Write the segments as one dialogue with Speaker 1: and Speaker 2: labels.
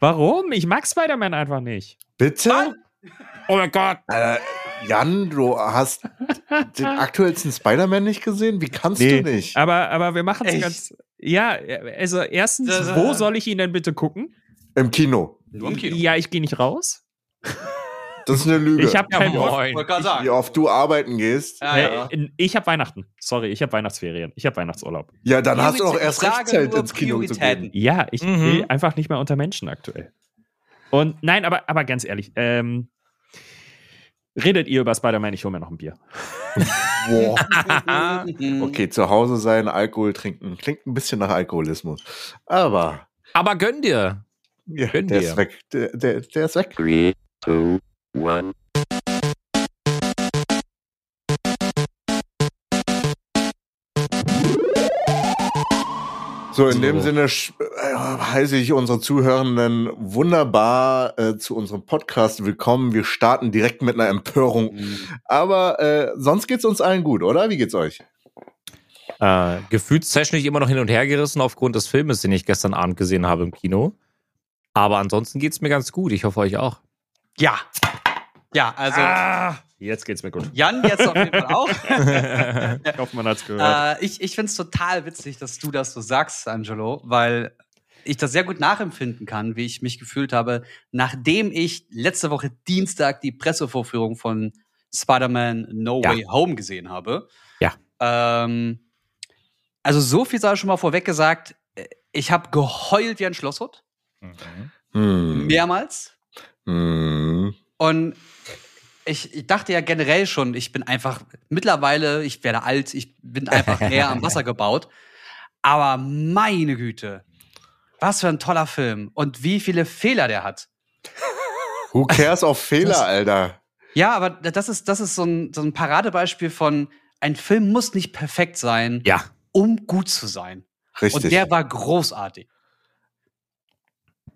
Speaker 1: Warum? Ich mag Spider-Man einfach nicht.
Speaker 2: Bitte?
Speaker 1: Oh mein Gott.
Speaker 2: Äh, Jan, du hast den aktuellsten Spider-Man nicht gesehen? Wie kannst
Speaker 1: Nee,
Speaker 2: du nicht?
Speaker 1: Aber, aber wir machen es ganz. Ja, also erstens,
Speaker 3: äh,
Speaker 1: wo soll ich ihn denn bitte gucken?
Speaker 2: Im Kino.
Speaker 3: Nur im Kino.
Speaker 1: Ja, ich gehe nicht raus.
Speaker 2: Das ist eine Lüge.
Speaker 1: Ich habe
Speaker 3: Ja,
Speaker 1: keinen Bock.
Speaker 2: Wie oft du arbeiten gehst.
Speaker 3: Ja, ja.
Speaker 1: Ich habe Weihnachten. Sorry, ich habe Weihnachtsferien. Ich habe Weihnachtsurlaub.
Speaker 2: Ja, dann hast du
Speaker 3: Priorität-
Speaker 2: erst recht Zeit, ins Kino zu gehen.
Speaker 1: Ja, ich
Speaker 4: Mhm.
Speaker 1: will einfach nicht mehr unter Menschen aktuell. Und nein, aber, aber ganz ehrlich, ähm, redet ihr über Spider-Man, ich hole mir noch ein Bier.
Speaker 2: Okay, zu Hause sein, Alkohol trinken. Klingt ein bisschen nach Alkoholismus. Aber
Speaker 4: Aber gönn dir.
Speaker 2: ja,
Speaker 4: Können
Speaker 2: der
Speaker 4: wir.
Speaker 2: ist weg. Der, der, der ist weg.
Speaker 5: Three, two, one.
Speaker 2: So, in
Speaker 4: So.
Speaker 2: dem Sinne äh, heiße ich unsere Zuhörenden wunderbar äh, zu unserem Podcast willkommen. Wir starten direkt mit einer Empörung. Aber äh, sonst geht's uns allen gut, oder? Wie geht's euch?
Speaker 4: Äh, gefühlstechnisch immer noch hin und her gerissen aufgrund des Filmes, den ich gestern Abend gesehen habe im Kino. Aber ansonsten geht's mir ganz gut. Ich hoffe euch auch.
Speaker 3: Ja. Ja, also
Speaker 1: Ah, jetzt geht's mir gut.
Speaker 3: Jan jetzt auf jeden Fall auch.
Speaker 1: Ich hoffe, man hat's gehört.
Speaker 3: Äh, ich ich finde es total witzig, dass du das so sagst, Angelo, weil ich das sehr gut nachempfinden kann, wie ich mich gefühlt habe, nachdem ich letzte Woche Dienstag die Pressevorführung von Spider-Man No
Speaker 4: Ja.
Speaker 3: Way Home gesehen habe.
Speaker 4: Ja.
Speaker 3: Ähm, also so viel sei schon mal vorweg gesagt. äh, Ich habe geheult wie ein Schlosshund,
Speaker 2: Hm.
Speaker 3: mehrmals.
Speaker 2: Hm.
Speaker 3: Und ich, ich dachte ja generell schon, ich bin einfach mittlerweile, ich werde alt, ich bin einfach näher am Wasser gebaut. Aber meine Güte, was für ein toller Film und wie viele Fehler der hat.
Speaker 2: Who cares auf Fehler,
Speaker 3: Das-
Speaker 2: Alter?
Speaker 3: Ja, aber das ist, das ist so ein, so ein Paradebeispiel von, ein Film muss nicht perfekt sein,
Speaker 4: Ja.
Speaker 3: um gut zu sein.
Speaker 2: Richtig.
Speaker 3: Und der war großartig.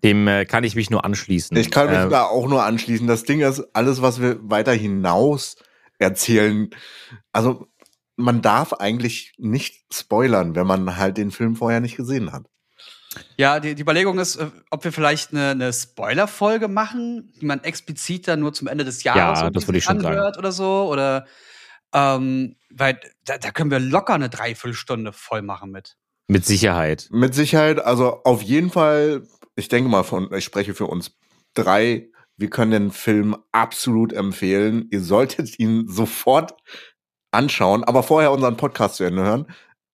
Speaker 4: Dem äh, kann ich mich nur anschließen.
Speaker 2: Ich kann mich
Speaker 4: Äh,
Speaker 2: da auch nur anschließen. Das Ding ist, alles, was wir weiter hinaus erzählen, also man darf eigentlich nicht spoilern, wenn man halt den Film vorher nicht gesehen hat.
Speaker 3: Ja, die, die Überlegung ist, äh, ob wir vielleicht eine, eine Spoiler-Folge machen, die man explizit dann nur zum Ende des Jahres
Speaker 4: Ja, das würde ich schon sagen.
Speaker 3: anhört oder so. Oder ähm, weil da, da können wir locker eine Dreiviertelstunde voll machen mit.
Speaker 4: mit Sicherheit.
Speaker 2: Mit Sicherheit, also auf jeden Fall, ich denke mal von, ich spreche für uns drei, wir können den Film absolut empfehlen. Ihr solltet ihn sofort anschauen, aber vorher unseren Podcast zu Ende hören,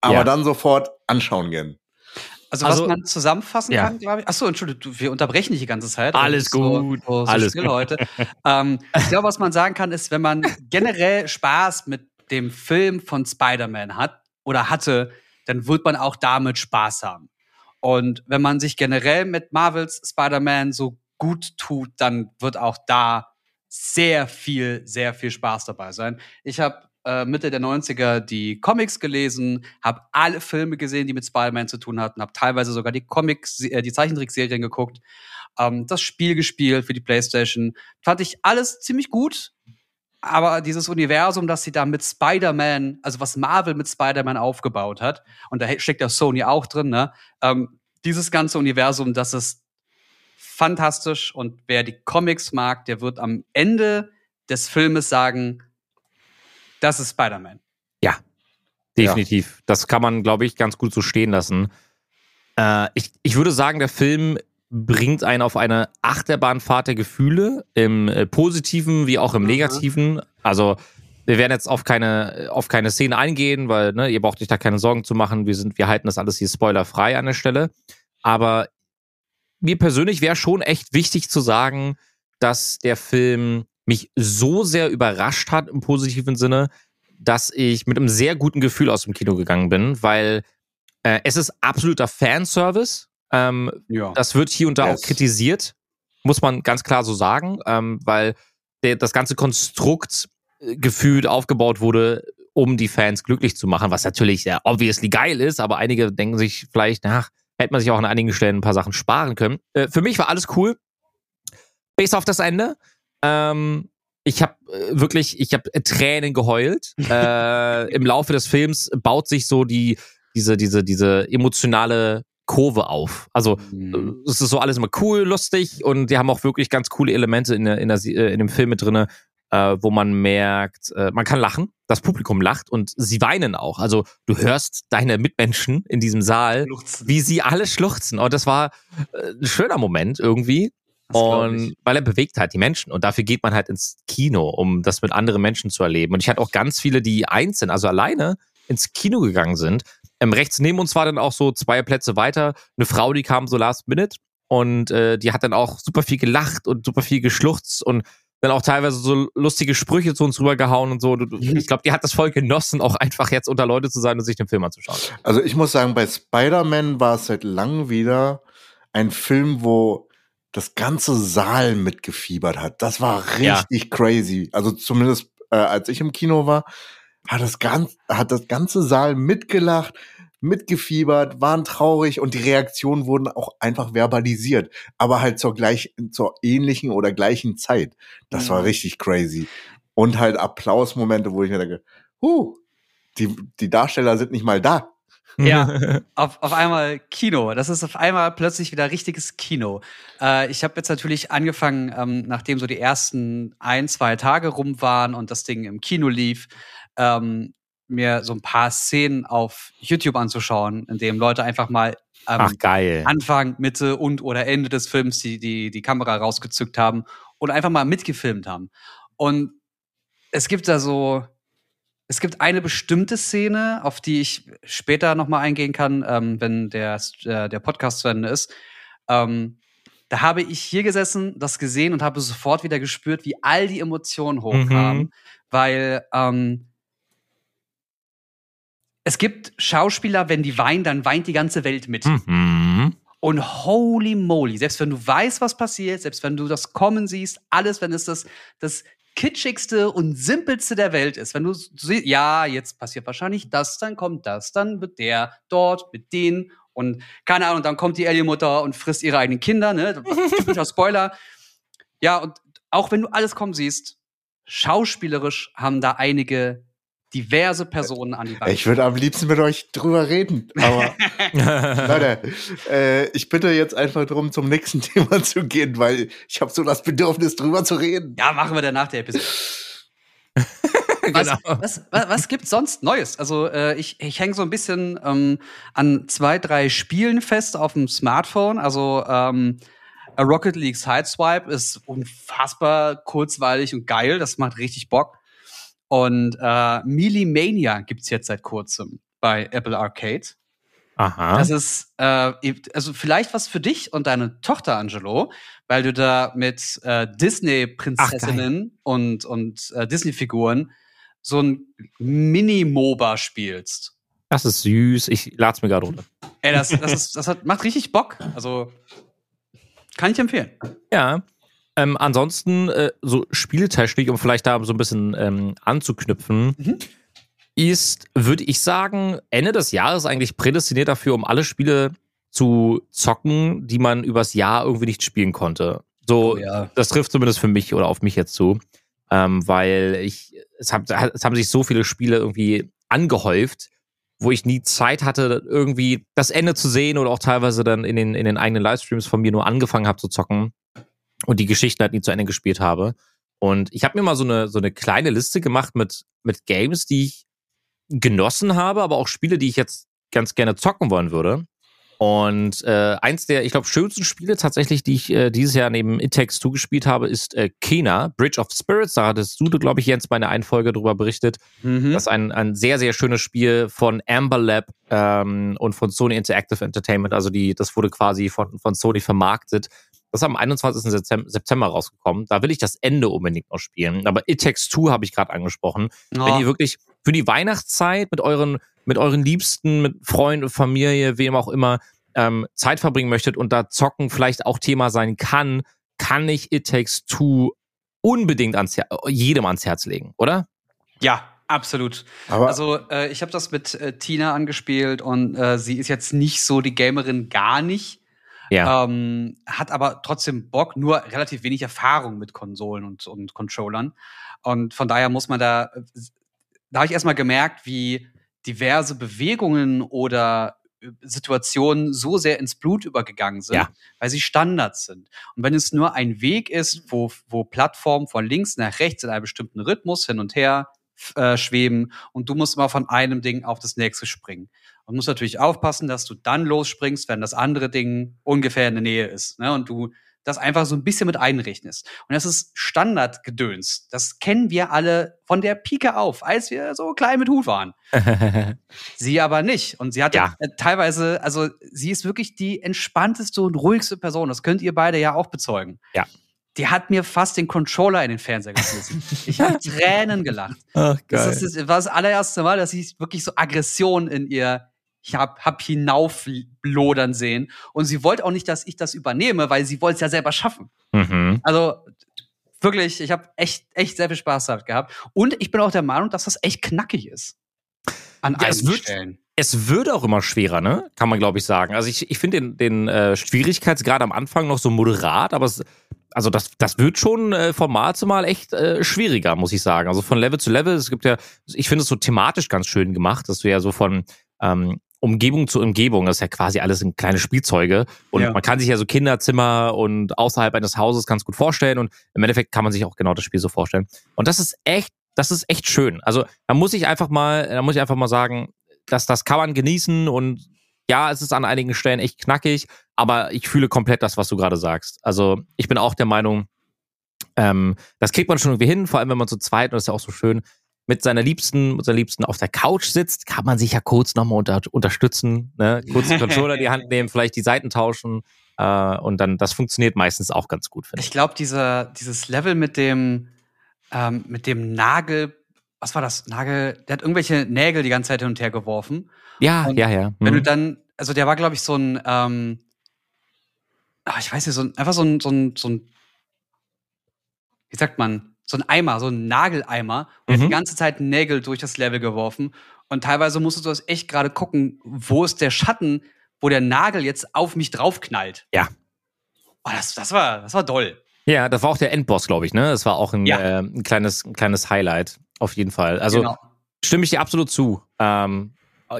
Speaker 2: aber
Speaker 4: Ja.
Speaker 2: dann sofort anschauen gehen.
Speaker 3: Also,
Speaker 4: Also-
Speaker 3: was man zusammenfassen
Speaker 4: Ja.
Speaker 3: kann, glaube ich. Achso, Entschuldigung, wir unterbrechen dich die ganze Zeit.
Speaker 4: Alles gut,
Speaker 3: So, so
Speaker 4: alles
Speaker 3: still
Speaker 4: gut.
Speaker 3: heute. ähm, ich glaube, was man sagen kann, ist, wenn man generell Spaß mit dem Film von Spider-Man hat oder hatte, dann wird man auch damit Spaß haben. Und wenn man sich generell mit Marvels Spider-Man so gut tut, dann wird auch da sehr viel, sehr viel Spaß dabei sein. Ich habe äh, Mitte der 90er die Comics gelesen, habe alle Filme gesehen, die mit Spider-Man zu tun hatten, habe teilweise sogar die Comics, äh, die Zeichentrickserien geguckt, ähm, das Spiel gespielt für die Playstation. Fand ich alles ziemlich gut. Aber dieses Universum, das sie da mit Spider-Man, also was Marvel mit Spider-Man aufgebaut hat, und da steckt ja Sony auch drin, ne? Ähm, dieses ganze Universum, das ist fantastisch. Und wer die Comics mag, der wird am Ende des Filmes sagen, das ist Spider-Man.
Speaker 4: Definitiv. Das kann man, glaube ich, ganz gut so stehen lassen. Äh, ich, ich würde sagen, der Film bringt einen auf eine Achterbahnfahrt der Gefühle, im äh, positiven wie auch im negativen. Also wir werden jetzt auf keine, auf keine Szene eingehen, weil ne, ihr braucht euch da keine Sorgen zu machen. Wir, sind, wir halten das alles hier spoilerfrei an der Stelle. Aber mir persönlich wäre schon echt wichtig zu sagen, dass der Film mich so sehr überrascht hat im positiven Sinne, dass ich mit einem sehr guten Gefühl aus dem Kino gegangen bin, weil äh, es ist absoluter Fanservice. Ähm,
Speaker 3: Ja.
Speaker 4: das wird hier und da
Speaker 2: Yes.
Speaker 4: auch kritisiert, muss man ganz klar so sagen, ähm, weil der, das ganze Konstrukt äh, gefühlt aufgebaut wurde, um die Fans glücklich zu machen, was natürlich sehr obviously geil ist, aber einige denken sich vielleicht, ach, hätte man sich auch an einigen Stellen ein paar Sachen sparen können. Äh, für mich war alles cool, bis auf das Ende. Ähm, ich habe äh, wirklich, ich habe Tränen geheult. äh, Im Laufe des Films baut sich so die diese diese diese emotionale Kurve auf. Also
Speaker 3: Mhm.
Speaker 4: äh, es ist so alles immer cool, lustig und die haben auch wirklich ganz coole Elemente in, der, in, der, äh, in dem Film mit drinne, äh, wo man merkt, äh, man kann lachen, das Publikum lacht und sie weinen auch. Also du hörst deine Mitmenschen in diesem Saal,
Speaker 3: Schluchzen.
Speaker 4: wie sie alle schluchzen. Und das war äh, ein schöner Moment irgendwie.
Speaker 3: Das
Speaker 4: Und weil er bewegt halt die Menschen. Und dafür geht man halt ins Kino, um das mit anderen Menschen zu erleben. Und ich hatte auch ganz viele, die einzeln, also alleine ins Kino gegangen sind. Ähm, rechts neben uns war dann auch so zwei Plätze weiter eine Frau, die kam so last minute und äh, die hat dann auch super viel gelacht und super viel geschluchzt und dann auch teilweise so lustige Sprüche zu uns rübergehauen und so. Du- Ich glaube, die hat das voll genossen, auch einfach jetzt unter Leute zu sein und sich den Film anzuschauen.
Speaker 2: Also ich muss sagen, bei Spider-Man war es seit langem wieder ein Film, wo das ganze Saal mitgefiebert hat. Das war
Speaker 4: Ja.
Speaker 2: richtig crazy. Also zumindest äh, als ich im Kino war, hat das, ganz, hat das ganze Saal mitgelacht, mitgefiebert, waren traurig und die Reaktionen wurden auch einfach verbalisiert, aber halt zur gleich, zur ähnlichen oder gleichen Zeit. Das war
Speaker 3: Mhm.
Speaker 2: richtig crazy. Und halt Applausmomente, wo ich mir denke, huh, die, die Darsteller sind nicht mal da.
Speaker 3: Ja. auf, auf einmal Kino. Das ist auf einmal plötzlich wieder richtiges Kino. Äh, ich habe jetzt natürlich angefangen, ähm, nachdem so die ersten ein, zwei Tage rum waren und das Ding im Kino lief, ähm, mir so ein paar Szenen auf YouTube anzuschauen, in dem Leute einfach mal ähm,
Speaker 4: Ach, geil.
Speaker 3: Anfang, Mitte und oder Ende des Films die, die, die Kamera rausgezückt haben und einfach mal mitgefilmt haben. Und es gibt da so, es gibt eine bestimmte Szene, auf die ich später nochmal eingehen kann, ähm, wenn der, äh, der Podcast zu Ende ist. Ähm, da habe ich hier gesessen, das gesehen und habe sofort wieder gespürt, wie all die Emotionen hochkamen,
Speaker 4: Mhm.
Speaker 3: weil ähm, es gibt Schauspieler, wenn die weinen, dann weint die ganze Welt mit.
Speaker 4: Mhm.
Speaker 3: Und holy moly, selbst wenn du weißt, was passiert, selbst wenn du das kommen siehst, alles, wenn es das, das kitschigste und simpelste der Welt ist, wenn du siehst, ja, jetzt passiert wahrscheinlich das, dann kommt das, dann wird der dort mit denen und keine Ahnung, dann kommt die Alien-Mutter und frisst ihre eigenen Kinder, ne? Typischer Spoiler. Ja, und auch wenn du alles kommen siehst, schauspielerisch haben da einige diverse Personen an die Wand.
Speaker 2: Ich würde am liebsten mit euch drüber reden, aber Leute, äh, ich bitte jetzt einfach darum, zum nächsten Thema zu gehen, weil ich habe so das Bedürfnis, drüber zu reden.
Speaker 3: Ja, machen wir dann nach der Episode. Was,
Speaker 4: Genau.
Speaker 3: was, was, was gibt's sonst Neues? Also äh, ich, ich hänge so ein bisschen ähm, an zwei, drei Spielen fest auf dem Smartphone. Also ähm, A Rocket League Sideswipe ist unfassbar kurzweilig und geil. Das macht richtig Bock. Und äh, Melee Mania gibt's jetzt seit kurzem bei Apple Arcade.
Speaker 4: Aha.
Speaker 3: Das ist äh, also vielleicht was für dich und deine Tochter Angelo, weil du da mit äh, Disney-Prinzessinnen und, und äh, Disney-Figuren so ein Mini-MOBA spielst.
Speaker 4: Das ist süß. Ich lad's mir gerade runter.
Speaker 3: Ey, das, das, ist, das hat, macht richtig Bock. Also kann ich empfehlen.
Speaker 4: Ja. Ähm, ansonsten, äh, so Spieltechnik, um vielleicht da so ein bisschen ähm, anzuknüpfen,
Speaker 3: Mhm.
Speaker 4: ist, würde ich sagen, Ende des Jahres eigentlich prädestiniert dafür, um alle Spiele zu zocken, die man übers Jahr irgendwie nicht spielen konnte. So,
Speaker 3: Oh ja.
Speaker 4: das trifft zumindest für mich oder auf mich jetzt zu. Ähm, weil ich, es, hab, es haben sich so viele Spiele irgendwie angehäuft, wo ich nie Zeit hatte, irgendwie das Ende zu sehen oder auch teilweise dann in den, in den eigenen Livestreams von mir nur angefangen habe zu zocken und die Geschichten halt nie zu Ende gespielt habe. Und ich habe mir mal so eine, so eine kleine Liste gemacht mit, mit Games, die ich genossen habe, aber auch Spiele, die ich jetzt ganz gerne zocken wollen würde. Und äh, eins der, ich glaube, schönsten Spiele tatsächlich, die ich äh, dieses Jahr neben It Takes Two gespielt habe, ist äh, Kena, Bridge of Spirits. Da hattest du, glaube ich, Jens, bei einer einen Folge drüber berichtet.
Speaker 3: Mhm.
Speaker 4: Das ist ein, ein sehr, sehr schönes Spiel von Amber Lab ähm, und von Sony Interactive Entertainment. Also die, das wurde quasi von, von Sony vermarktet. Das ist am 21. Septem- September rausgekommen. Da will ich das Ende unbedingt noch spielen. Aber It Takes Two habe ich gerade angesprochen. Wenn
Speaker 3: Oh,
Speaker 4: ihr wirklich für die Weihnachtszeit mit euren, mit euren Liebsten, mit Freunden, Familie, wem auch immer, ähm, Zeit verbringen möchtet und da zocken vielleicht auch Thema sein kann, kann ich It Takes Two unbedingt ans Her jedem ans Herz legen, oder?
Speaker 3: ja, absolut.
Speaker 2: Aber
Speaker 3: Also äh, ich habe das mit äh, Tina angespielt und äh, sie ist jetzt nicht so die Gamerin, gar nicht.
Speaker 4: Ja.
Speaker 3: Ähm, hat aber trotzdem Bock, nur relativ wenig Erfahrung mit Konsolen und, und Controllern. Und von daher muss man da, da habe ich erstmal gemerkt, wie diverse Bewegungen oder Situationen so sehr ins Blut übergegangen sind,
Speaker 4: Ja.
Speaker 3: weil sie Standards sind. Und wenn es nur ein Weg ist, wo, wo Plattformen von links nach rechts in einem bestimmten Rhythmus hin und her äh, schweben und du musst immer von einem Ding auf das nächste springen. Und musst natürlich aufpassen, dass du dann losspringst, wenn das andere Ding ungefähr in der Nähe ist. Ne? Und du das einfach so ein bisschen mit einrechnest. Und das ist Standardgedöns. Das kennen wir alle von der Pike auf, als wir so klein mit Hut waren. Sie aber nicht. Und sie hat
Speaker 4: Ja.
Speaker 3: äh, teilweise, also sie ist wirklich die entspannteste und ruhigste Person. Das könnt ihr beide ja auch bezeugen.
Speaker 4: Ja.
Speaker 3: Die hat mir fast den Controller in den Fernseher geschmissen. ich habe Tränen gelacht.
Speaker 4: Ach,
Speaker 3: Das, ist, das war das allererste Mal, dass ich wirklich so Aggression in ihr ich hab, hab hinauflodern sehen. Und sie wollte auch nicht, dass ich das übernehme, weil sie wollte es ja selber schaffen.
Speaker 4: mhm.
Speaker 3: Also wirklich, ich habe echt, echt sehr viel Spaß damit gehabt. Und ich bin auch der Meinung, dass das echt knackig ist. An
Speaker 4: Ja,
Speaker 3: einigen
Speaker 4: wird-
Speaker 3: Stellen.
Speaker 4: Es wird auch immer schwerer, ne? Kann man, glaube ich, sagen. Also ich, ich finde den, den äh, Schwierigkeitsgrad am Anfang noch so moderat, aber es, also das, das wird schon äh, von Mal zu Mal echt äh, schwieriger, muss ich sagen. Also von Level zu Level, es gibt ja, ich finde es so thematisch ganz schön gemacht, dass du ja so von ähm, Umgebung zu Umgebung, das ist ja quasi alles in kleine Spielzeuge. Und
Speaker 3: Ja.
Speaker 4: man kann sich ja so Kinderzimmer und außerhalb eines Hauses ganz gut vorstellen. Und im Endeffekt kann man sich auch genau das Spiel so vorstellen. Und das ist echt, das ist echt schön. Also da muss ich einfach mal, da muss ich einfach mal sagen, dass das kann man genießen und ja, es ist an einigen Stellen echt knackig, aber ich fühle komplett das, was du gerade sagst. Also ich bin auch der Meinung, ähm, das kriegt man schon irgendwie hin, vor allem wenn man zu zweit, und das ist ja auch so schön, mit seiner Liebsten, mit seiner Liebsten auf der Couch sitzt, kann man sich ja kurz nochmal unter, unterstützen, ne? kurz den Controller in die Hand nehmen, vielleicht die Seiten tauschen äh, und dann, das funktioniert meistens auch ganz gut, finde ich.
Speaker 3: Ich glaube, dieser, dieses Level mit dem, ähm, mit dem Nagel, was war das? Nagel, der hat irgendwelche Nägel die ganze Zeit hin und her geworfen.
Speaker 4: Ja,
Speaker 3: Und
Speaker 4: ja, ja.
Speaker 3: Wenn
Speaker 4: Mhm.
Speaker 3: du dann, also der war, glaube ich, so ein, ähm, ach, ich weiß nicht, so ein, einfach so ein, so ein, so ein, wie sagt man, so ein Eimer, so ein Nageleimer und hat
Speaker 4: Mhm.
Speaker 3: die ganze Zeit Nägel durch das Level geworfen. Und teilweise musstest du das echt gerade gucken, wo ist der Schatten, wo der Nagel jetzt auf mich draufknallt.
Speaker 4: Ja.
Speaker 3: Oh, das, das war, das war doll.
Speaker 4: Ja, das war auch der Endboss, glaube ich, ne? Das war auch ein,
Speaker 3: Ja.
Speaker 4: äh, ein, kleines, ein kleines Highlight, auf jeden Fall. Also
Speaker 3: genau.
Speaker 4: stimme ich dir absolut zu. Ähm,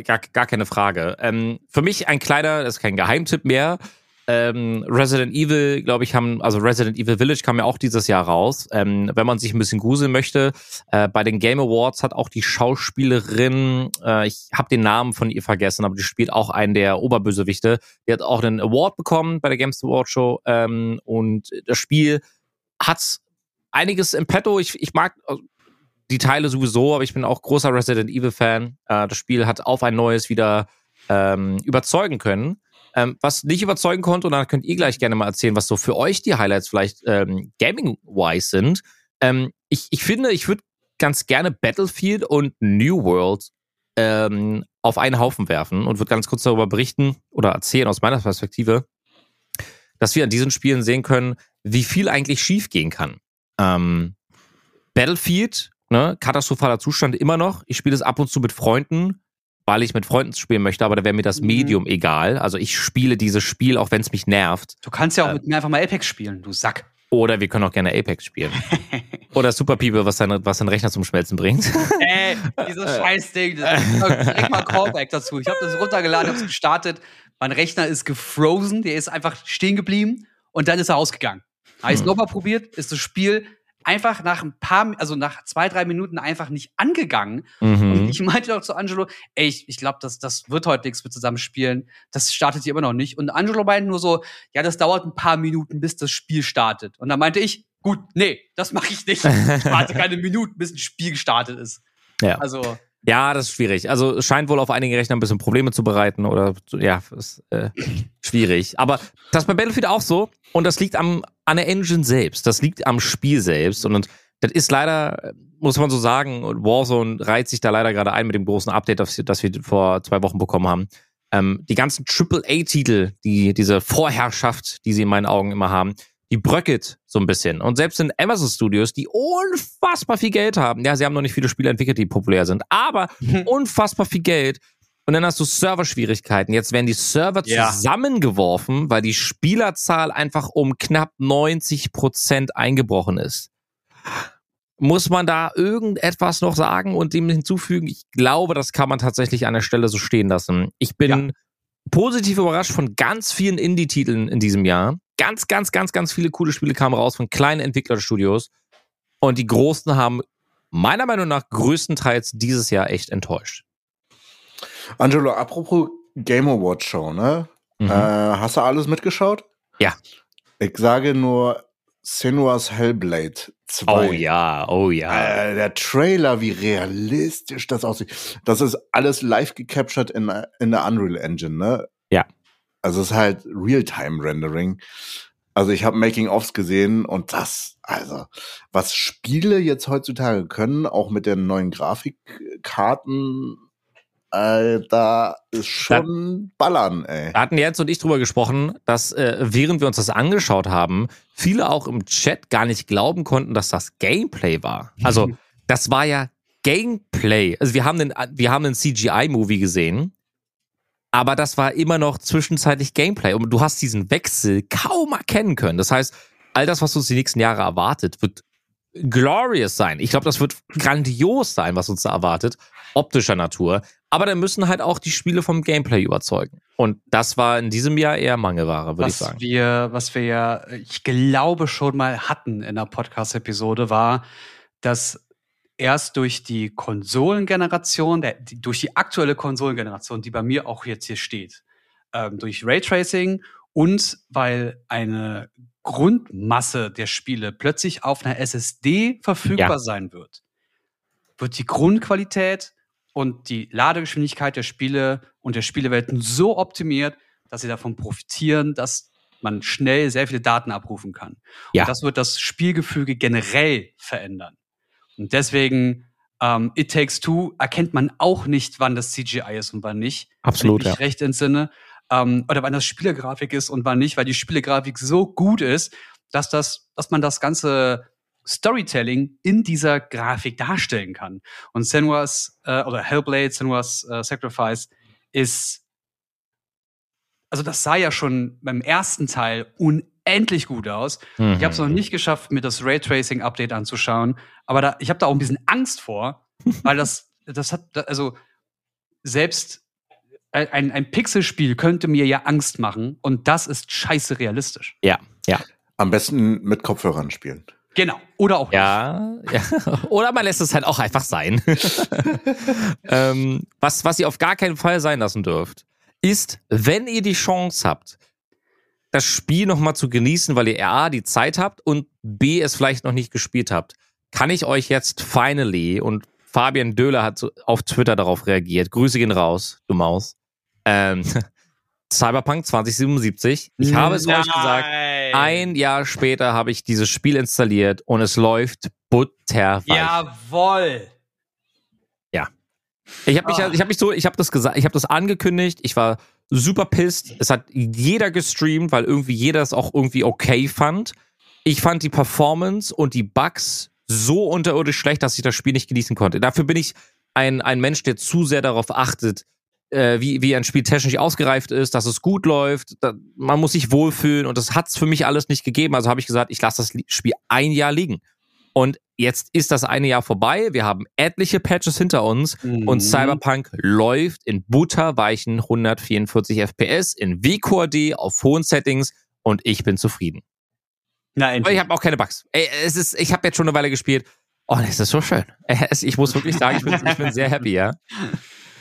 Speaker 4: gar, gar keine Frage. Ähm, für mich ein kleiner, das ist kein Geheimtipp mehr. Ähm, Resident Evil, glaube ich, haben, also Resident Evil Village kam ja auch dieses Jahr raus. Ähm, wenn man sich ein bisschen gruseln möchte, äh, bei den Game Awards hat auch die Schauspielerin, äh, ich habe den Namen von ihr vergessen, aber die spielt auch einen der Oberbösewichte. Die hat auch einen Award bekommen bei der Games Award Show ähm, und das Spiel hat einiges im Petto. Ich, ich mag äh, die Teile sowieso, aber ich bin auch großer Resident Evil Fan. Äh, das Spiel hat auf ein neues wieder ähm, überzeugen können. Ähm, was nicht überzeugen konnte, und dann könnt ihr gleich gerne mal erzählen, was so für euch die Highlights vielleicht ähm, gaming-wise sind. Ähm, ich, ich finde, ich würde ganz gerne Battlefield und New World ähm, auf einen Haufen werfen und würde ganz kurz darüber berichten oder erzählen aus meiner Perspektive, dass wir an diesen Spielen sehen können, wie viel eigentlich schiefgehen kann. Ähm, Battlefield, ne, katastrophaler Zustand immer noch. Ich spiele es ab und zu mit Freunden, weil ich mit Freunden spielen möchte, aber da wäre mir das
Speaker 3: Mhm.
Speaker 4: Medium egal. Also ich spiele dieses Spiel, auch wenn es mich nervt.
Speaker 3: Du kannst ja auch
Speaker 4: Ähm.
Speaker 3: mit mir einfach mal Apex spielen, du Sack.
Speaker 4: Oder wir können auch gerne Apex spielen. Oder Super People, was dein, was dein Rechner zum Schmelzen bringt.
Speaker 3: Ey, dieses Scheißding, das ist direkt mal Callback dazu. Ich habe das runtergeladen, hab's gestartet. Mein Rechner ist gefrozen, der ist einfach stehen geblieben und dann ist er ausgegangen. Habe ich es
Speaker 4: Hm.
Speaker 3: nochmal probiert, ist das Spiel einfach nach ein paar, also nach zwei, drei Minuten einfach nicht angegangen. Und
Speaker 4: mhm.
Speaker 3: ich meinte doch zu Angelo, ey, ich, ich glaube, das, das wird heute nichts mit zusammen spielen. Das startet hier immer noch nicht. Und Angelo meinte nur so, ja, das dauert ein paar Minuten, bis das Spiel startet. Und dann meinte ich, gut, nee, das mache ich nicht. Ich warte keine Minuten, bis ein Spiel gestartet ist.
Speaker 4: Ja.
Speaker 3: Also,
Speaker 4: Ja, das ist schwierig. Also es scheint wohl auf einigen Rechnern ein bisschen Probleme zu bereiten oder ja, ist äh, schwierig. Aber das ist bei Battlefield auch so und das liegt am an der Engine selbst. Das liegt am Spiel selbst und, und das ist leider, muss man so sagen, und Warzone reiht sich da leider gerade ein mit dem großen Update, das, wir- das wir vor zwei Wochen bekommen haben. Ähm, die ganzen AAA-Titel, die diese Vorherrschaft, die sie in meinen Augen immer haben, die bröckelt so ein bisschen. Und selbst in Amazon Studios, die unfassbar viel Geld haben, ja, sie haben noch nicht viele Spiele entwickelt, die populär sind, aber unfassbar viel Geld. Und dann hast du Serverschwierigkeiten. Jetzt werden die Server
Speaker 3: Ja.
Speaker 4: zusammengeworfen, weil die Spielerzahl einfach um knapp 90 Prozent eingebrochen ist. Muss man da irgendetwas noch sagen und dem hinzufügen? Ich glaube, das kann man tatsächlich an der Stelle so stehen lassen. Ich bin positiv überrascht von ganz vielen Indie-Titeln in diesem Jahr. Ganz, ganz, ganz, ganz viele coole Spiele kamen raus von kleinen Entwicklerstudios. Und die großen haben meiner Meinung nach größtenteils dieses Jahr echt enttäuscht.
Speaker 2: Angelo, apropos Game Award Show, ne?
Speaker 4: Mhm.
Speaker 2: Äh, hast du alles mitgeschaut?
Speaker 4: Ja.
Speaker 2: Ich sage nur Senua's Hellblade 2.
Speaker 4: oh ja, oh ja.
Speaker 2: Äh, der Trailer, wie realistisch das aussieht. Das ist alles live gecaptured in, in der Unreal Engine, ne?
Speaker 4: Ja.
Speaker 2: Also es ist halt Realtime-Rendering. Also ich habe Making-ofs gesehen und das, also was Spiele jetzt heutzutage können, auch mit den neuen Grafikkarten, da ist schon Ballern, ey.
Speaker 4: Da hatten Jens und ich drüber gesprochen, dass äh, während wir uns das angeschaut haben, viele auch im Chat gar nicht glauben konnten, dass das Gameplay war. Also, das war ja Gameplay. Also, wir haben einen, wir haben einen CGI-Movie gesehen, aber das war immer noch zwischenzeitlich Gameplay. Und du hast diesen Wechsel kaum erkennen können. Das heißt, all das, was uns die nächsten Jahre erwartet, wird glorious sein. Ich glaube, das wird grandios sein, was uns da erwartet, optischer Natur. Aber dann müssen halt auch die Spiele vom Gameplay überzeugen. Und das war in diesem Jahr eher Mangelware, würde ich
Speaker 3: was
Speaker 4: sagen.
Speaker 3: wir, was wir ja, ich glaube schon mal hatten in der Podcast-Episode, war, dass erst durch die Konsolengeneration, der, die, durch die aktuelle Konsolengeneration, die bei mir auch jetzt hier steht, ähm, durch Raytracing und weil eine Grundmasse der Spiele plötzlich auf einer SSD verfügbar
Speaker 4: Ja.
Speaker 3: sein wird, wird die Grundqualität und die Ladegeschwindigkeit der Spiele und der Spielewelten so optimiert, dass sie davon profitieren, dass man schnell sehr viele Daten abrufen kann.
Speaker 4: Ja.
Speaker 3: Und das wird das Spielgefüge generell verändern. Und deswegen, ähm, It Takes Two erkennt man auch nicht, wann das CGI ist und wann nicht.
Speaker 4: Absolut,
Speaker 3: wenn ich mich recht entsinne. Ähm, oder wann das Spielergrafik ist und wann nicht, weil die Spielergrafik so gut ist, dass das, dass man das ganze Storytelling in dieser Grafik darstellen kann. Und Senua's äh, oder Hellblade, Senua's äh, Sacrifice ist also das sah ja schon beim ersten Teil unendlich gut aus.
Speaker 4: Mhm.
Speaker 3: Ich habe es noch nicht geschafft, mir das Raytracing Update anzuschauen, aber da, ich habe da auch ein bisschen Angst vor, weil das, das hat, also selbst ein, ein- ein Pixelspiel könnte mir ja Angst machen und das ist scheiße realistisch.
Speaker 4: Ja, ja.
Speaker 2: Am besten mit Kopfhörern spielen.
Speaker 3: Genau. Oder auch
Speaker 4: Ja, ja. Oder man lässt es halt auch einfach sein. ähm, was, was ihr auf gar keinen Fall sein lassen dürft, ist, wenn ihr die Chance habt, das Spiel nochmal zu genießen, weil ihr A, die Zeit habt und B, es vielleicht noch nicht gespielt habt, kann ich euch jetzt finally und Fabian Döhler hat auf Twitter darauf reagiert. Grüße gehen raus, du Maus. Ähm, Cyberpunk 2077. Ich habe es euch gesagt. Ein Jahr später habe ich dieses Spiel installiert und es läuft butterweich.
Speaker 3: Jawoll.
Speaker 4: Ich habe mich,
Speaker 3: Ah.
Speaker 4: ich habe mich so, ich habe das gesagt, ich habe das angekündigt. Ich war super pissed. Es hat jeder gestreamt, weil irgendwie jeder es auch irgendwie okay fand. Ich fand die Performance und die Bugs so unterirdisch schlecht, dass ich das Spiel nicht genießen konnte. Dafür bin ich ein, ein Mensch, der zu sehr darauf achtet, äh, wie, wie ein Spiel technisch ausgereift ist, dass es gut läuft. Da, man muss sich wohlfühlen und das hat's für mich alles nicht gegeben. Also habe ich gesagt, ich lasse das Spiel ein Jahr liegen. Und jetzt ist das eine Jahr vorbei. Wir haben etliche Patches hinter uns
Speaker 3: Mhm.
Speaker 4: und Cyberpunk läuft in butterweichen 144 FPS in WQAD auf hohen Settings und ich bin zufrieden.
Speaker 3: Na,
Speaker 4: Aber ich habe auch keine Bugs. Ey, es ist, ich habe jetzt schon eine Weile gespielt. Oh, das ist so schön. Es- Ich muss wirklich sagen, ich bin, ich bin sehr happy, ja.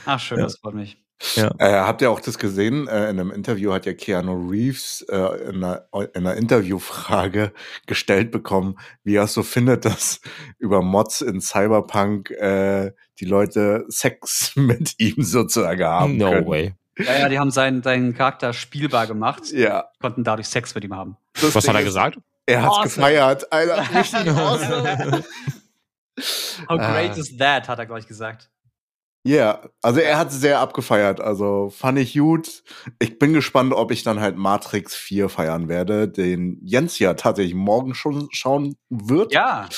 Speaker 3: Ach, schön, das freut mich.
Speaker 2: Äh, habt ihr auch das gesehen? Äh, in einem Interview hat ja Keanu Reeves äh, in, einer, in einer Interviewfrage gestellt bekommen, wie er es so findet, dass über Mods in Cyberpunk äh, die Leute Sex mit ihm sozusagen haben
Speaker 4: No
Speaker 2: können.
Speaker 4: way.
Speaker 3: Ja, ja, die haben seinen, seinen Charakter spielbar gemacht,
Speaker 2: Ja.
Speaker 3: konnten dadurch Sex mit ihm haben.
Speaker 2: das
Speaker 4: Was
Speaker 2: Ding
Speaker 4: hat er
Speaker 2: ist,
Speaker 4: gesagt?
Speaker 2: Er hat's
Speaker 3: Awesome.
Speaker 2: gefeiert. Alter, richtig awesome.
Speaker 3: How
Speaker 4: Ah.
Speaker 3: great is that, hat er, glaube ich, gesagt.
Speaker 2: Ja, also er hat sehr abgefeiert. Also fand ich gut. Ich bin gespannt, ob ich dann halt Matrix 4 feiern werde, den Jens ja tatsächlich morgen schon schauen wird.
Speaker 3: Ja,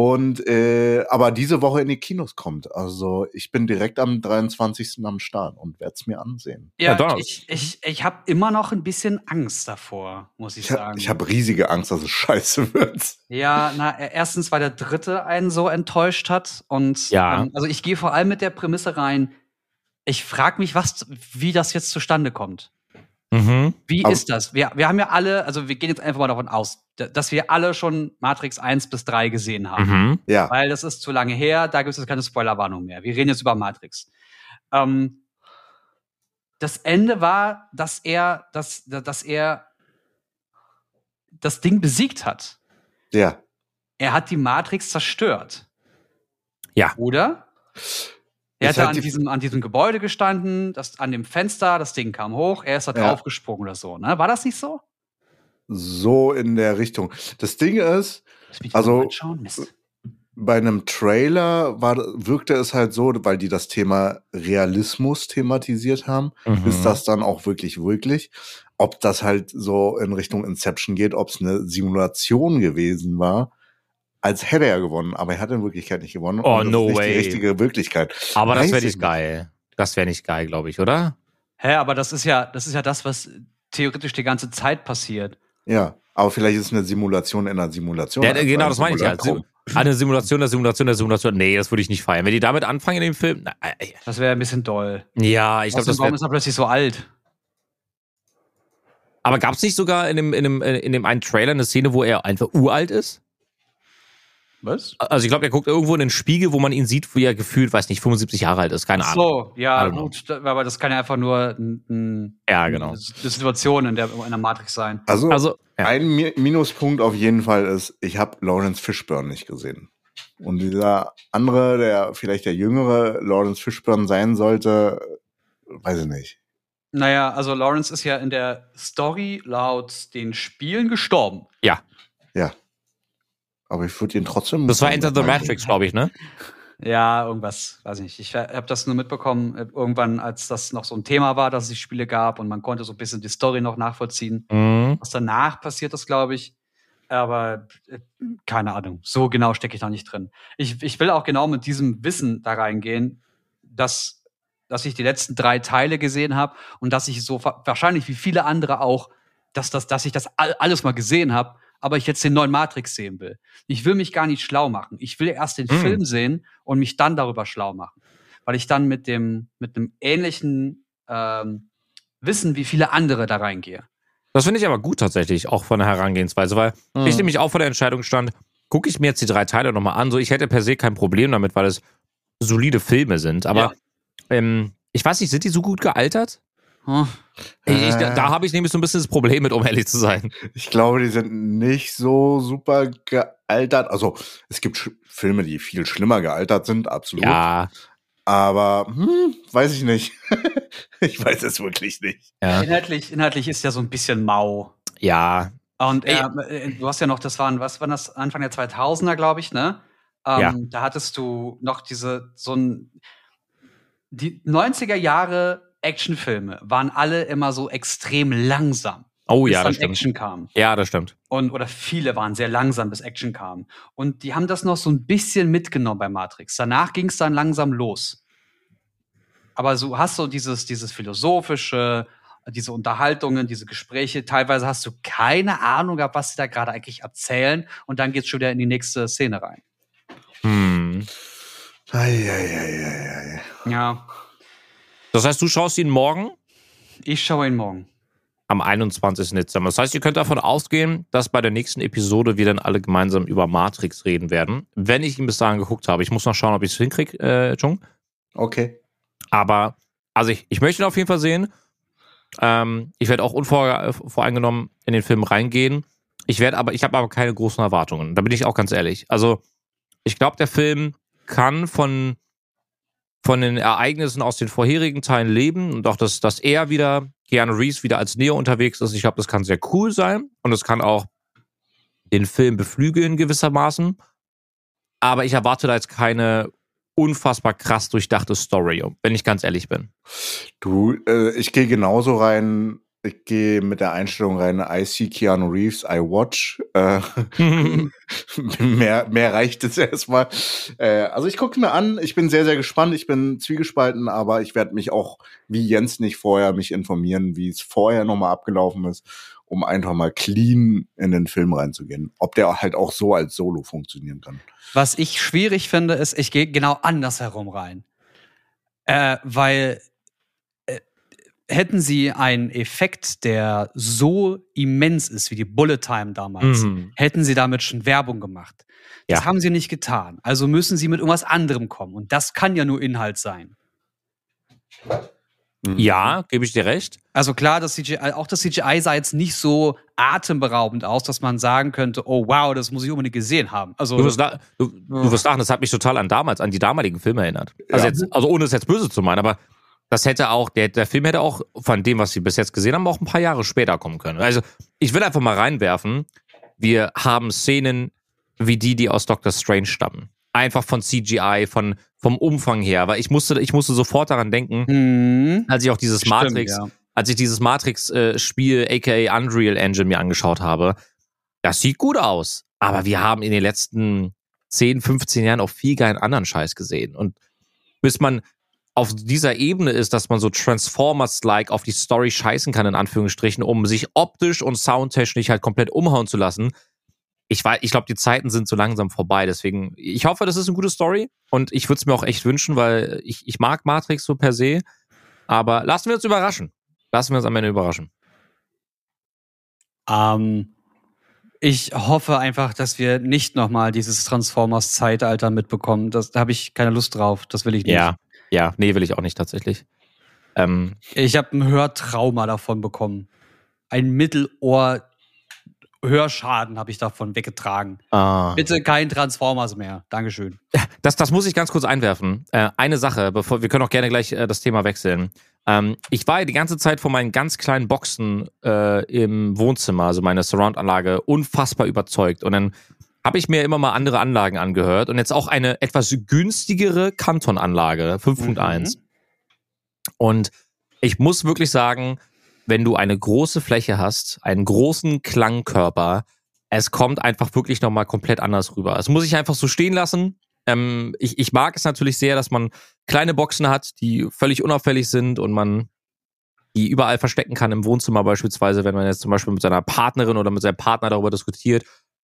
Speaker 2: Und äh, aber diese Woche in die Kinos kommt. Also ich bin direkt am 23. am Start und werde es mir ansehen.
Speaker 4: Ja,
Speaker 3: ja, ich, ich, ich habe immer noch ein bisschen Angst davor, muss ich
Speaker 2: Ich habe
Speaker 3: sagen.
Speaker 2: ich hab riesige Angst, dass es scheiße wird.
Speaker 3: Ja, na, e- erstens, weil der dritte einen so enttäuscht hat. Und
Speaker 4: Ja.
Speaker 3: ähm, also ich gehe vor allem mit der Prämisse rein, ich frage mich, was, wie das jetzt zustande kommt.
Speaker 4: Mhm.
Speaker 3: Wie
Speaker 2: Aber-
Speaker 3: ist das? Wir, wir haben ja alle, also wir gehen jetzt einfach mal davon aus, dass wir alle schon Matrix 1 bis 3 gesehen haben.
Speaker 4: Mhm.
Speaker 2: Ja.
Speaker 3: Weil das ist zu lange her, da gibt es jetzt keine Spoilerwarnung mehr. Wir reden jetzt über Matrix. Ähm, das Ende war, dass er, dass, dass er das Ding besiegt hat.
Speaker 2: Ja.
Speaker 3: Er hat die Matrix zerstört.
Speaker 4: Ja.
Speaker 3: Oder? Er
Speaker 2: Ist
Speaker 3: hat da
Speaker 2: halt
Speaker 3: an
Speaker 2: die-
Speaker 3: diesem, an diesem Gebäude gestanden, das, an dem Fenster, das Ding kam hoch, er ist da
Speaker 2: Ja.
Speaker 3: draufgesprungen oder so, ne? War das nicht so?
Speaker 2: So in der Richtung. Das Ding ist, Also- bei einem Trailer war, wirkte es halt so, weil die das Thema Realismus thematisiert haben,
Speaker 4: Mhm.
Speaker 2: ist das dann auch wirklich, wirklich. Ob das halt so in Richtung Inception geht, ob es eine Simulation gewesen war, als hätte er gewonnen. Aber er hat in Wirklichkeit nicht gewonnen.
Speaker 4: Oh,
Speaker 2: Und das
Speaker 4: no way.
Speaker 2: die richtige Wirklichkeit.
Speaker 4: Aber das
Speaker 2: Weiß
Speaker 4: wäre
Speaker 2: ich
Speaker 4: nicht geil. Das wäre nicht geil, glaube ich, oder?
Speaker 3: Hä, aber das ist ja, das ist ja das, was theoretisch die ganze Zeit passiert.
Speaker 2: Ja, aber vielleicht ist es eine Simulation in einer Simulation.
Speaker 4: Ja, genau, das meine ich ja. Eine Simulation der Simulation der Simulation. Nee, das würde ich nicht feiern. Wenn die damit anfangen in dem Film. Na,
Speaker 3: Das wäre ein bisschen doll.
Speaker 4: ja, ich glaube, das
Speaker 3: warum
Speaker 4: wäre.
Speaker 3: ist er plötzlich so alt?
Speaker 4: Aber gab es nicht sogar in dem, in, dem, in dem einen Trailer eine Szene, wo er einfach uralt ist?
Speaker 3: Was?
Speaker 4: Also ich glaube, er guckt irgendwo in den Spiegel, wo man ihn sieht, wie er gefühlt, weiß nicht, 75 Jahre alt ist. Keine
Speaker 3: Ach
Speaker 4: Ahnung.
Speaker 3: so, ja, gut, aber das kann ja einfach nur ein, ein,
Speaker 4: Ja, genau.
Speaker 3: eine Situation in der, in der Matrix sein.
Speaker 2: Also,
Speaker 4: Also, ja.
Speaker 2: ein Mi Minuspunkt auf jeden Fall ist, ich habe Lawrence Fishburne nicht gesehen. Und dieser andere, der vielleicht der jüngere Lawrence Fishburne sein sollte, weiß ich nicht.
Speaker 3: Naja, also Lawrence ist ja in der Story laut den Spielen gestorben.
Speaker 2: Ja. Aber ich würde ihn trotzdem.
Speaker 4: das war Enter the Matrix, glaube ich, ne?
Speaker 3: Ja, irgendwas, weiß ich nicht. Ich habe das nur mitbekommen, äh, irgendwann, als das noch so ein Thema war, dass es die Spiele gab und man konnte so ein bisschen die Story noch nachvollziehen.
Speaker 4: Mhm.
Speaker 3: Was danach passiert ist, glaube ich. Aber äh, keine Ahnung. So genau stecke ich da nicht drin. Ich, ich will auch genau mit diesem Wissen da reingehen, dass, dass ich die letzten drei Teile gesehen habe und dass ich so wahrscheinlich wie viele andere auch, dass, das, dass ich das all, alles mal gesehen habe, aber ich jetzt den neuen Matrix sehen will. Ich will mich gar nicht schlau machen. Ich will erst den
Speaker 4: Hm.
Speaker 3: Film sehen und mich dann darüber schlau machen. Weil ich dann mit dem, mit einem ähnlichen ähm, Wissen wie viele andere da reingehe.
Speaker 4: Das finde ich aber gut tatsächlich, auch von der Herangehensweise, weil
Speaker 2: Mhm.
Speaker 4: ich nämlich auch vor der Entscheidung stand, gucke ich mir jetzt die drei Teile nochmal an. So, ich hätte per se kein Problem damit, weil es solide Filme sind. Aber ähm, ich weiß nicht, sind die so gut gealtert?
Speaker 3: Hm.
Speaker 4: Ich, ich, da
Speaker 2: Äh.
Speaker 4: da habe ich nämlich so ein bisschen das Problem mit, um ehrlich zu sein.
Speaker 2: Ich glaube, die sind nicht so super gealtert. Also, es gibt Sch Filme, die viel schlimmer gealtert sind, absolut.
Speaker 4: Ja,
Speaker 2: Aber, hm, weiß ich nicht. ich weiß es wirklich nicht.
Speaker 4: ja,
Speaker 3: Inhaltlich, inhaltlich ist ja so ein bisschen mau.
Speaker 4: ja.
Speaker 3: Und
Speaker 4: Ey.
Speaker 3: äh, äh, du hast ja noch, das waren, was waren das, Anfang der 2000er, glaube ich, ne? Ähm,
Speaker 4: Ja.
Speaker 3: Da hattest du noch diese, so ein, die 90er Jahre Actionfilme waren alle immer so extrem langsam.
Speaker 4: Oh
Speaker 3: bis
Speaker 4: ja,
Speaker 3: dann
Speaker 4: das stimmt.
Speaker 3: Action kam.
Speaker 4: Ja, das stimmt.
Speaker 3: Und, oder viele waren sehr langsam, bis Action kam. Und die haben das noch so ein bisschen mitgenommen bei Matrix. Danach ging es dann langsam los. Aber so hast du dieses, dieses philosophische, diese Unterhaltungen, diese Gespräche. Teilweise hast du keine Ahnung gehabt, was sie da gerade eigentlich erzählen. Und dann geht's schon wieder in die nächste Szene rein.
Speaker 4: Hm.
Speaker 2: Eieieiei.
Speaker 3: Ja,
Speaker 4: Das heißt, du schaust ihn morgen
Speaker 3: ich schaue ihn morgen.
Speaker 4: am 21. Dezember. Das heißt, ihr könnt davon ausgehen, dass bei der nächsten Episode wir dann alle gemeinsam über Matrix reden werden. Wenn ich ihn bis dahin geguckt habe. Ich muss noch schauen, ob ich es hinkriege, äh, Chung.
Speaker 2: Okay.
Speaker 4: Aber, also ich, ich möchte ihn auf jeden Fall sehen. Ähm, ich werde auch unvoreingenommen in den Film reingehen. Ich werde aber, ich habe aber keine großen Erwartungen. Da bin ich auch ganz ehrlich. Also, ich glaube, der Film kann von, von den Ereignissen aus den vorherigen Teilen leben und auch, dass, dass er wieder, Keanu Reeves wieder als Neo unterwegs ist. Ich glaube, das kann sehr cool sein und es kann auch den Film beflügeln gewissermaßen. Aber ich erwarte da jetzt keine unfassbar krass durchdachte Story, wenn ich ganz ehrlich bin.
Speaker 2: Du, äh, ich gehe genauso rein. Ich gehe mit der Einstellung rein, I see Keanu Reeves, I watch. Äh, mehr, mehr reicht es erstmal. Äh, also ich gucke mir an, ich bin sehr, sehr gespannt, ich bin zwiegespalten, aber ich werde mich auch, wie Jens nicht vorher, mich informieren, wie es vorher nochmal abgelaufen ist, um einfach mal clean in den Film reinzugehen. Ob der halt auch so als Solo funktionieren kann.
Speaker 3: Was ich schwierig finde, ist, ich gehe genau andersherum rein. Äh, weil hätten sie einen Effekt, der so immens ist wie die Bullet Time damals,
Speaker 4: Mhm.
Speaker 3: hätten sie damit schon Werbung gemacht. Das
Speaker 4: Ja.
Speaker 3: haben sie nicht getan. Also müssen sie mit irgendwas anderem kommen. Und das kann ja nur Inhalt sein.
Speaker 2: Mhm.
Speaker 4: Ja, gebe ich dir recht.
Speaker 3: Also klar, das CGI, auch das CGI sah jetzt nicht so atemberaubend aus, dass man sagen könnte, oh wow, das muss ich unbedingt gesehen haben. Also
Speaker 4: Du wirst, du, du wirst lachen, das hat mich total an damals, an die damaligen Filme erinnert. Also,
Speaker 2: Ja.
Speaker 4: jetzt, also ohne es jetzt böse zu meinen, aber das hätte auch, der, der Film hätte auch von dem, was sie bis jetzt gesehen haben, auch ein paar Jahre später kommen können. Also ich will einfach mal reinwerfen, wir haben Szenen wie die, die aus Doctor Strange stammen. Einfach von CGI, von, vom Umfang her. Weil ich musste, ich musste sofort daran denken,
Speaker 3: hm,
Speaker 4: als ich auch dieses
Speaker 3: stimmt,
Speaker 4: Matrix,
Speaker 3: ja.
Speaker 4: als ich dieses Matrix-Spiel, aka Unreal Engine, mir angeschaut habe, das sieht gut aus. Aber wir haben in den letzten 10, 15 Jahren auch viel geilen anderen Scheiß gesehen. Und bis man auf dieser Ebene ist, dass man so Transformers-like auf die Story scheißen kann, in Anführungsstrichen, um sich optisch und soundtechnisch halt komplett umhauen zu lassen. Ich weiß, ich glaube, die Zeiten sind so langsam vorbei. Deswegen, ich hoffe, das ist eine gute Story. Und ich würde es mir auch echt wünschen, weil ich, ich mag Matrix so per se. Aber lassen wir uns überraschen. Lassen wir uns am Ende überraschen.
Speaker 3: Ähm, ich hoffe einfach, dass wir nicht nochmal dieses Transformers-Zeitalter mitbekommen. Das, da habe ich keine Lust drauf. Das will ich nicht.
Speaker 4: Ja, ja, nee, will ich auch nicht tatsächlich. Ähm,
Speaker 3: Ich habe ein Hörtrauma davon bekommen. Ein Mittelohr-Hörschaden habe ich davon weggetragen.
Speaker 4: ah.
Speaker 3: Bitte kein Transformers mehr. Dankeschön.
Speaker 4: Das, das muss ich ganz kurz einwerfen. Äh, eine Sache, bevor wir können auch gerne gleich äh, das Thema wechseln. Ähm, ich war ja die ganze Zeit von meinen ganz kleinen Boxen äh, im Wohnzimmer, also meine Surround-Anlage, unfassbar überzeugt. Und dann habe ich mir immer mal andere Anlagen angehört und jetzt auch eine etwas günstigere Kanton-Anlage, 5.1. Und ich muss wirklich sagen, wenn du eine große Fläche hast, einen großen Klangkörper, es kommt einfach wirklich nochmal komplett anders rüber. Das muss ich einfach so stehen lassen. Ähm, ich, ich mag es natürlich sehr, dass man kleine Boxen hat, die völlig unauffällig sind und man die überall verstecken kann, im Wohnzimmer beispielsweise, wenn man jetzt zum Beispiel mit seiner Partnerin oder mit seinem Partner darüber diskutiert.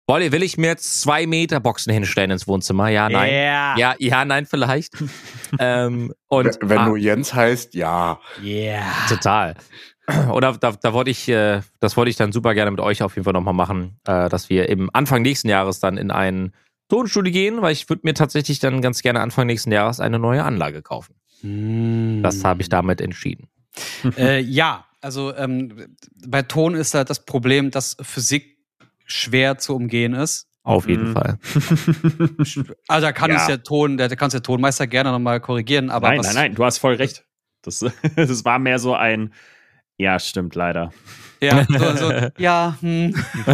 Speaker 4: Wolle, will ich mir jetzt zwei Meter Boxen hinstellen ins Wohnzimmer? Ja, nein.
Speaker 3: Yeah.
Speaker 4: Ja, ja, nein, vielleicht. ähm, und
Speaker 2: Wenn
Speaker 4: ah,
Speaker 2: du Jens heißt, ja.
Speaker 3: Yeah.
Speaker 4: Total. Oder da, da wollte ich, äh, das wollte ich dann super gerne mit euch auf jeden Fall nochmal machen, äh, dass wir im Anfang nächsten Jahres dann in ein Tonstudio gehen, weil ich würde mir tatsächlich dann ganz gerne Anfang nächsten Jahres eine neue Anlage kaufen. Das habe ich damit entschieden.
Speaker 3: äh, ja, also ähm, bei Ton ist halt das Problem, dass Physik schwer zu umgehen ist.
Speaker 4: Auf jeden
Speaker 1: Mhm.
Speaker 4: Fall.
Speaker 3: Also da kann
Speaker 1: Ja.
Speaker 3: uns der Ton, der, der kann der Tonmeister gerne nochmal korrigieren, aber
Speaker 1: nein,
Speaker 3: was,
Speaker 1: nein, nein, du hast voll recht. Das, das war mehr so ein, ja, stimmt leider.
Speaker 3: Ja, so, so, ja, hm.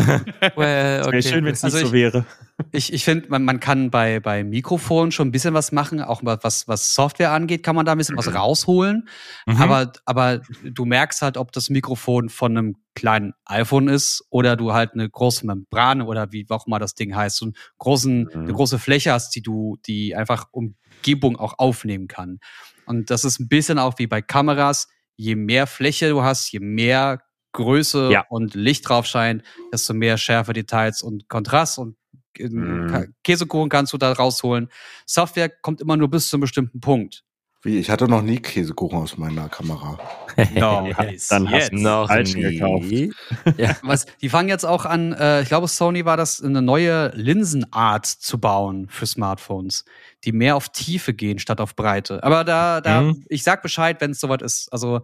Speaker 4: well,
Speaker 1: Wäre schön, wenn es
Speaker 3: Also
Speaker 1: nicht
Speaker 3: ich-
Speaker 1: so wäre.
Speaker 3: Ich, ich finde, man, man kann bei, bei Mikrofonen schon ein bisschen was machen, auch was, was Software angeht, kann man da ein bisschen was rausholen.
Speaker 4: Mhm.
Speaker 3: Aber, aber du merkst halt, ob das Mikrofon von einem kleinen iPhone ist oder du halt eine große Membrane oder wie auch immer das Ding heißt, so einen großen,
Speaker 1: Mhm.
Speaker 3: eine große Fläche hast, die du, die einfach Umgebung auch aufnehmen kann. Und das ist ein bisschen auch wie bei Kameras. Je mehr Fläche du hast, je mehr Größe
Speaker 1: Ja.
Speaker 3: und Licht drauf scheint, desto mehr Schärfe, Details und Kontrast und
Speaker 1: Mhm.
Speaker 3: Käsekuchen kannst du da rausholen. Software kommt immer nur bis zu einem bestimmten Punkt.
Speaker 2: Wie, ich hatte noch nie Käsekuchen aus meiner Kamera.
Speaker 3: No,
Speaker 1: Dann hast du
Speaker 4: Noch
Speaker 1: falschen
Speaker 4: nie.
Speaker 1: gekauft.
Speaker 3: Was, die fangen jetzt auch an, äh, ich glaube, Sony war das, eine neue Linsenart zu bauen für Smartphones, die mehr auf Tiefe gehen statt auf Breite. Aber da, da,
Speaker 4: Mhm.
Speaker 3: ich sag Bescheid, wenn es soweit ist. Also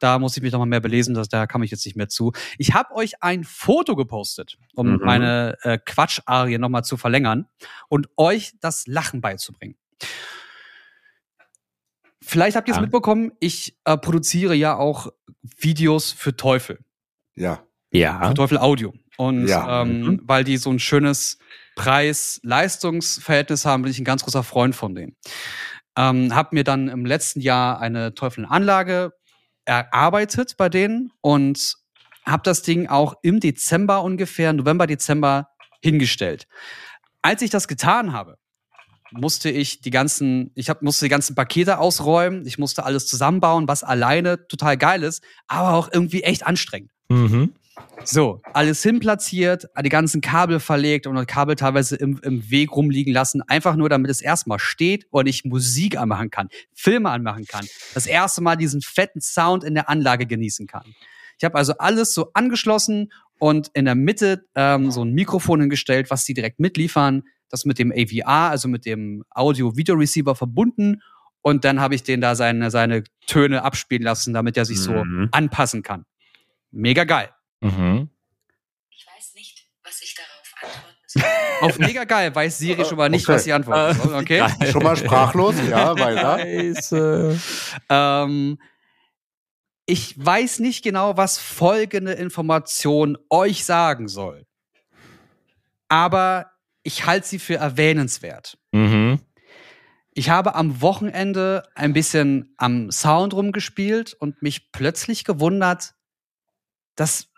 Speaker 3: da muss ich mich noch mal mehr belesen, das, da kam ich jetzt nicht mehr zu. Ich habe euch ein Foto gepostet, um
Speaker 1: Mhm.
Speaker 3: meine äh, Quatsch-Arie noch mal zu verlängern und euch das Lachen beizubringen. Vielleicht habt ihr es
Speaker 4: Ja.
Speaker 3: mitbekommen, ich äh, produziere ja auch Videos für Teufel
Speaker 2: Ja.
Speaker 4: Ja.
Speaker 3: für Teufel Audio. Und
Speaker 2: Ja.
Speaker 3: ähm, weil die so ein schönes Preis-Leistungs-Verhältnis haben, bin ich ein ganz großer Freund von denen. Ähm, hab mir dann im letzten Jahr eine Teufel-Anlage erarbeitet bei denen und habe das Ding auch im Dezember ungefähr, November, Dezember hingestellt. Als ich das getan habe, musste ich die ganzen, ich hab, musste die ganzen Pakete ausräumen, ich musste alles zusammenbauen, was alleine total geil ist, aber auch irgendwie echt anstrengend.
Speaker 4: Mhm.
Speaker 3: So, alles hinplatziert, die ganzen Kabel verlegt und Kabel teilweise im, im Weg rumliegen lassen, einfach nur damit es erstmal steht und ich Musik anmachen kann, Filme anmachen kann, das erste Mal diesen fetten Sound in der Anlage genießen kann. Ich habe also alles so angeschlossen und in der Mitte ähm, so ein Mikrofon hingestellt, was die direkt mitliefern, das mit dem AVR, also mit dem Audio-Video-Receiver verbunden und dann habe ich den da seine, seine Töne abspielen lassen, damit er sich so
Speaker 1: Mhm.
Speaker 3: anpassen kann. Mega geil.
Speaker 4: Mhm.
Speaker 6: Ich weiß nicht, was ich darauf antworten soll.
Speaker 3: Auf mega geil weiß Siri schon mal nicht,
Speaker 2: Okay.
Speaker 3: was sie antworten soll. Okay.
Speaker 2: Schon mal sprachlos, ja, weiter.
Speaker 4: Scheiße.
Speaker 3: Ähm, ich weiß nicht genau, was folgende Information euch sagen soll. Aber ich halte sie für erwähnenswert.
Speaker 4: Mhm.
Speaker 3: Ich habe am Wochenende ein bisschen am Sound rumgespielt und mich plötzlich gewundert, dass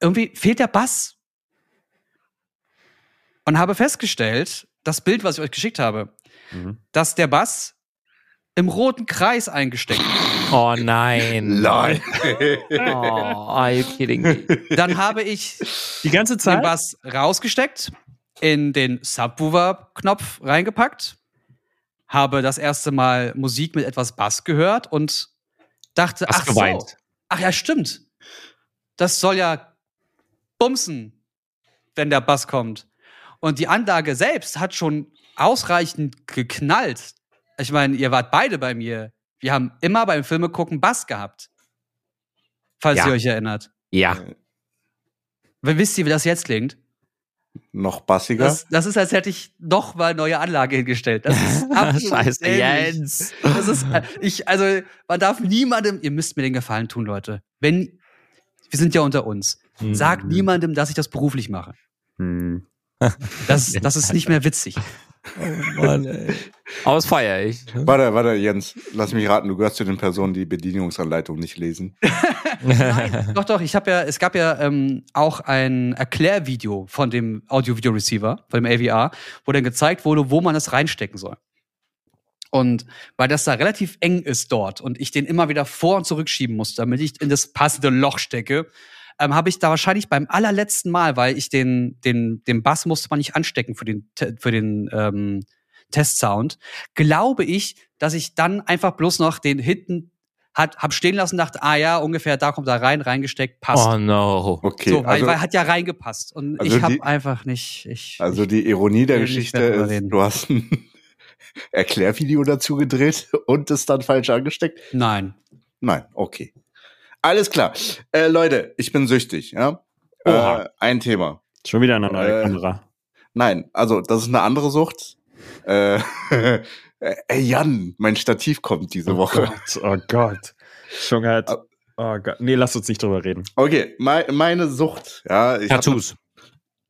Speaker 3: irgendwie fehlt der Bass. Und habe festgestellt, das Bild, was ich euch geschickt habe,
Speaker 1: Mhm.
Speaker 3: dass der Bass im roten Kreis eingesteckt ist.
Speaker 4: Oh nein.
Speaker 2: Nein.
Speaker 4: Oh, are you kidding me?
Speaker 3: Dann habe ich
Speaker 1: Die ganze
Speaker 3: den
Speaker 1: Zeit?
Speaker 3: Bass rausgesteckt, in den Subwoofer-Knopf reingepackt, habe das erste Mal Musik mit etwas Bass gehört und dachte,
Speaker 4: Hast
Speaker 3: ach so,
Speaker 4: geweint.
Speaker 3: ach ja, stimmt. Das soll ja bumsen, wenn der Bass kommt. Und die Anlage selbst hat schon ausreichend geknallt. Ich meine, ihr wart beide bei mir. Wir haben immer beim Filme gucken Bass gehabt. Falls
Speaker 4: Ja.
Speaker 3: ihr euch erinnert.
Speaker 4: Ja.
Speaker 3: Wisst ihr, wie das jetzt klingt?
Speaker 2: Noch bassiger.
Speaker 3: Das, das ist, als hätte ich noch mal neue Anlage hingestellt. Das ist absolut
Speaker 4: Scheiße. Jens.
Speaker 3: Das ist, äh, ich, also, man darf niemandem, ihr müsst mir den Gefallen tun, Leute. Wenn, wir sind ja unter uns. Sagt
Speaker 4: Mhm.
Speaker 3: niemandem, dass ich das beruflich mache.
Speaker 1: Hm.
Speaker 3: Das, das ist nicht mehr witzig.
Speaker 4: Mann, ey. Aber das feiere ich.
Speaker 2: Warte, warte, Jens, lass mich raten, du gehörst zu den Personen, die Bedienungsanleitung nicht lesen.
Speaker 3: Nein, doch, doch. Ich habe ja, es gab ja ähm, auch ein Erklärvideo von dem Audio-Video-Receiver, von dem AVR, wo dann gezeigt wurde, wo man das reinstecken soll. Und weil das da relativ eng ist dort und ich den immer wieder vor und zurückschieben muss, damit ich in das passende Loch stecke, ähm, habe ich da wahrscheinlich beim allerletzten Mal, weil ich den, den, den Bass musste man nicht anstecken für den, für den ähm, Testsound, glaube ich, dass ich dann einfach bloß noch den hinten hat, hab stehen lassen, dachte, ah ja, ungefähr da kommt er rein, reingesteckt, passt.
Speaker 4: Oh no.
Speaker 2: Okay,
Speaker 3: so, weil,
Speaker 2: also,
Speaker 3: weil hat ja reingepasst. Und
Speaker 2: also
Speaker 3: ich habe einfach nicht. Ich,
Speaker 2: also
Speaker 3: ich,
Speaker 2: die Ironie der Geschichte ist, du hast ein Erklärvideo dazu gedreht und es dann falsch angesteckt.
Speaker 3: nein.
Speaker 2: Nein, okay. Alles klar. Äh, Leute, ich bin süchtig, ja?
Speaker 1: Oha.
Speaker 2: Äh, ein Thema.
Speaker 1: Schon wieder eine neue
Speaker 2: Äh,
Speaker 1: Kamera.
Speaker 2: Nein, also das ist eine andere Sucht. Äh, ey, Jan, mein Stativ kommt diese Woche.
Speaker 1: Gott, oh Gott. Schon halt. Oh Gott. Nee, lass uns nicht drüber reden.
Speaker 2: Okay, mei meine Sucht, ja. Ich hab-
Speaker 4: Tattoos.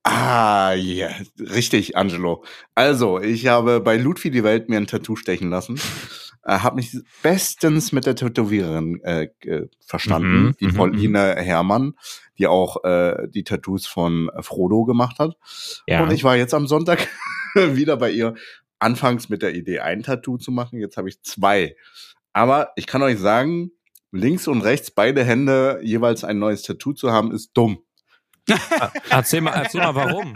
Speaker 2: Ah, ja, richtig, Angelo. Also, ich habe bei Ludwig die Welt mir ein Tattoo stechen lassen. Äh, habe mich bestens mit der Tätowiererin äh, verstanden,
Speaker 4: Mhm,
Speaker 2: die
Speaker 4: mhm,
Speaker 2: Pauline Herrmann, die auch äh, die Tattoos von Frodo gemacht hat.
Speaker 4: Ja.
Speaker 2: Und ich war jetzt am Sonntag wieder bei ihr. Anfangs mit der Idee, ein Tattoo zu machen. Jetzt habe ich zwei. Aber ich kann euch sagen, links und rechts beide Hände jeweils ein neues Tattoo zu haben, ist dumm.
Speaker 4: Erzähl mal, erzähl mal warum.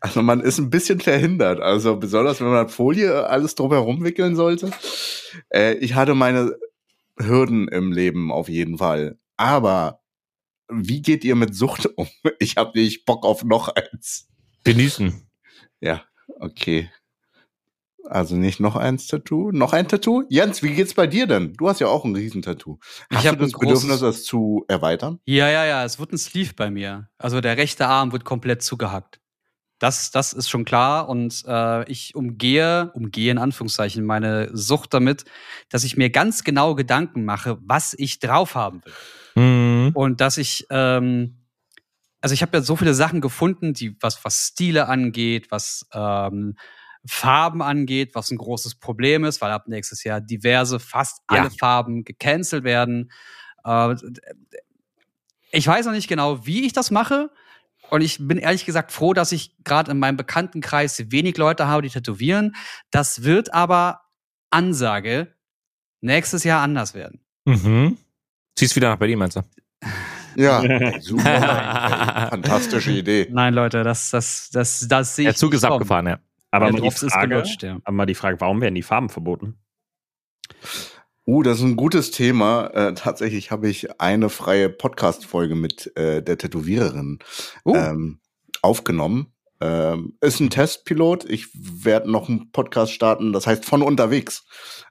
Speaker 2: Also man ist ein bisschen verhindert. Also besonders wenn man Folie alles drumherum wickeln sollte. Äh, ich hatte meine Hürden im Leben auf jeden Fall. Aber wie geht ihr mit Sucht um? Ich habe nicht Bock auf noch eins.
Speaker 4: Genießen.
Speaker 2: Ja, okay. Also nicht noch eins Tattoo? Noch ein Tattoo? Jens, wie geht's bei dir denn? Du hast ja auch ein Riesentattoo.
Speaker 3: Ich
Speaker 2: Hast
Speaker 3: hab
Speaker 2: du das Bedürfnis, das zu erweitern?
Speaker 3: Ja, ja, ja, es wird ein Sleeve bei mir. Also der rechte Arm wird komplett zugehackt. Das, das ist schon klar und äh, ich umgehe, umgehe in Anführungszeichen, meine Sucht damit, dass ich mir ganz genau Gedanken mache, was ich drauf haben will.
Speaker 4: Mhm.
Speaker 3: Und dass ich, ähm, also ich habe ja so viele Sachen gefunden, die, was, was Stile angeht, was ähm, Farben angeht, was ein großes Problem ist, weil ab nächstes Jahr diverse, fast
Speaker 4: Ja.
Speaker 3: alle Farben gecancelt werden. Äh, ich weiß noch nicht genau, wie ich das mache. Und ich bin ehrlich gesagt froh, dass ich gerade in meinem Bekanntenkreis wenig Leute habe, die tätowieren. Das wird aber Ansage nächstes Jahr anders werden.
Speaker 4: Mhm. Ziehst wieder nach Berlin, meinst du?
Speaker 2: Ja, super. ey, fantastische Idee.
Speaker 3: Nein, Leute, das, das, das, das sehe
Speaker 4: Der
Speaker 3: ich.
Speaker 4: Zug ist
Speaker 3: kommen.
Speaker 4: abgefahren, ja.
Speaker 1: Aber mal die, Frage,
Speaker 3: gelutscht, ja.
Speaker 1: aber mal die Frage, warum werden die Farben verboten?
Speaker 2: Uh, das ist ein gutes Thema. Äh, tatsächlich habe ich eine freie Podcast-Folge mit äh, der Tätowiererin
Speaker 3: Uh.
Speaker 2: ähm, aufgenommen. Ähm, ist ein Testpilot. Ich werde noch einen Podcast starten, das heißt von unterwegs.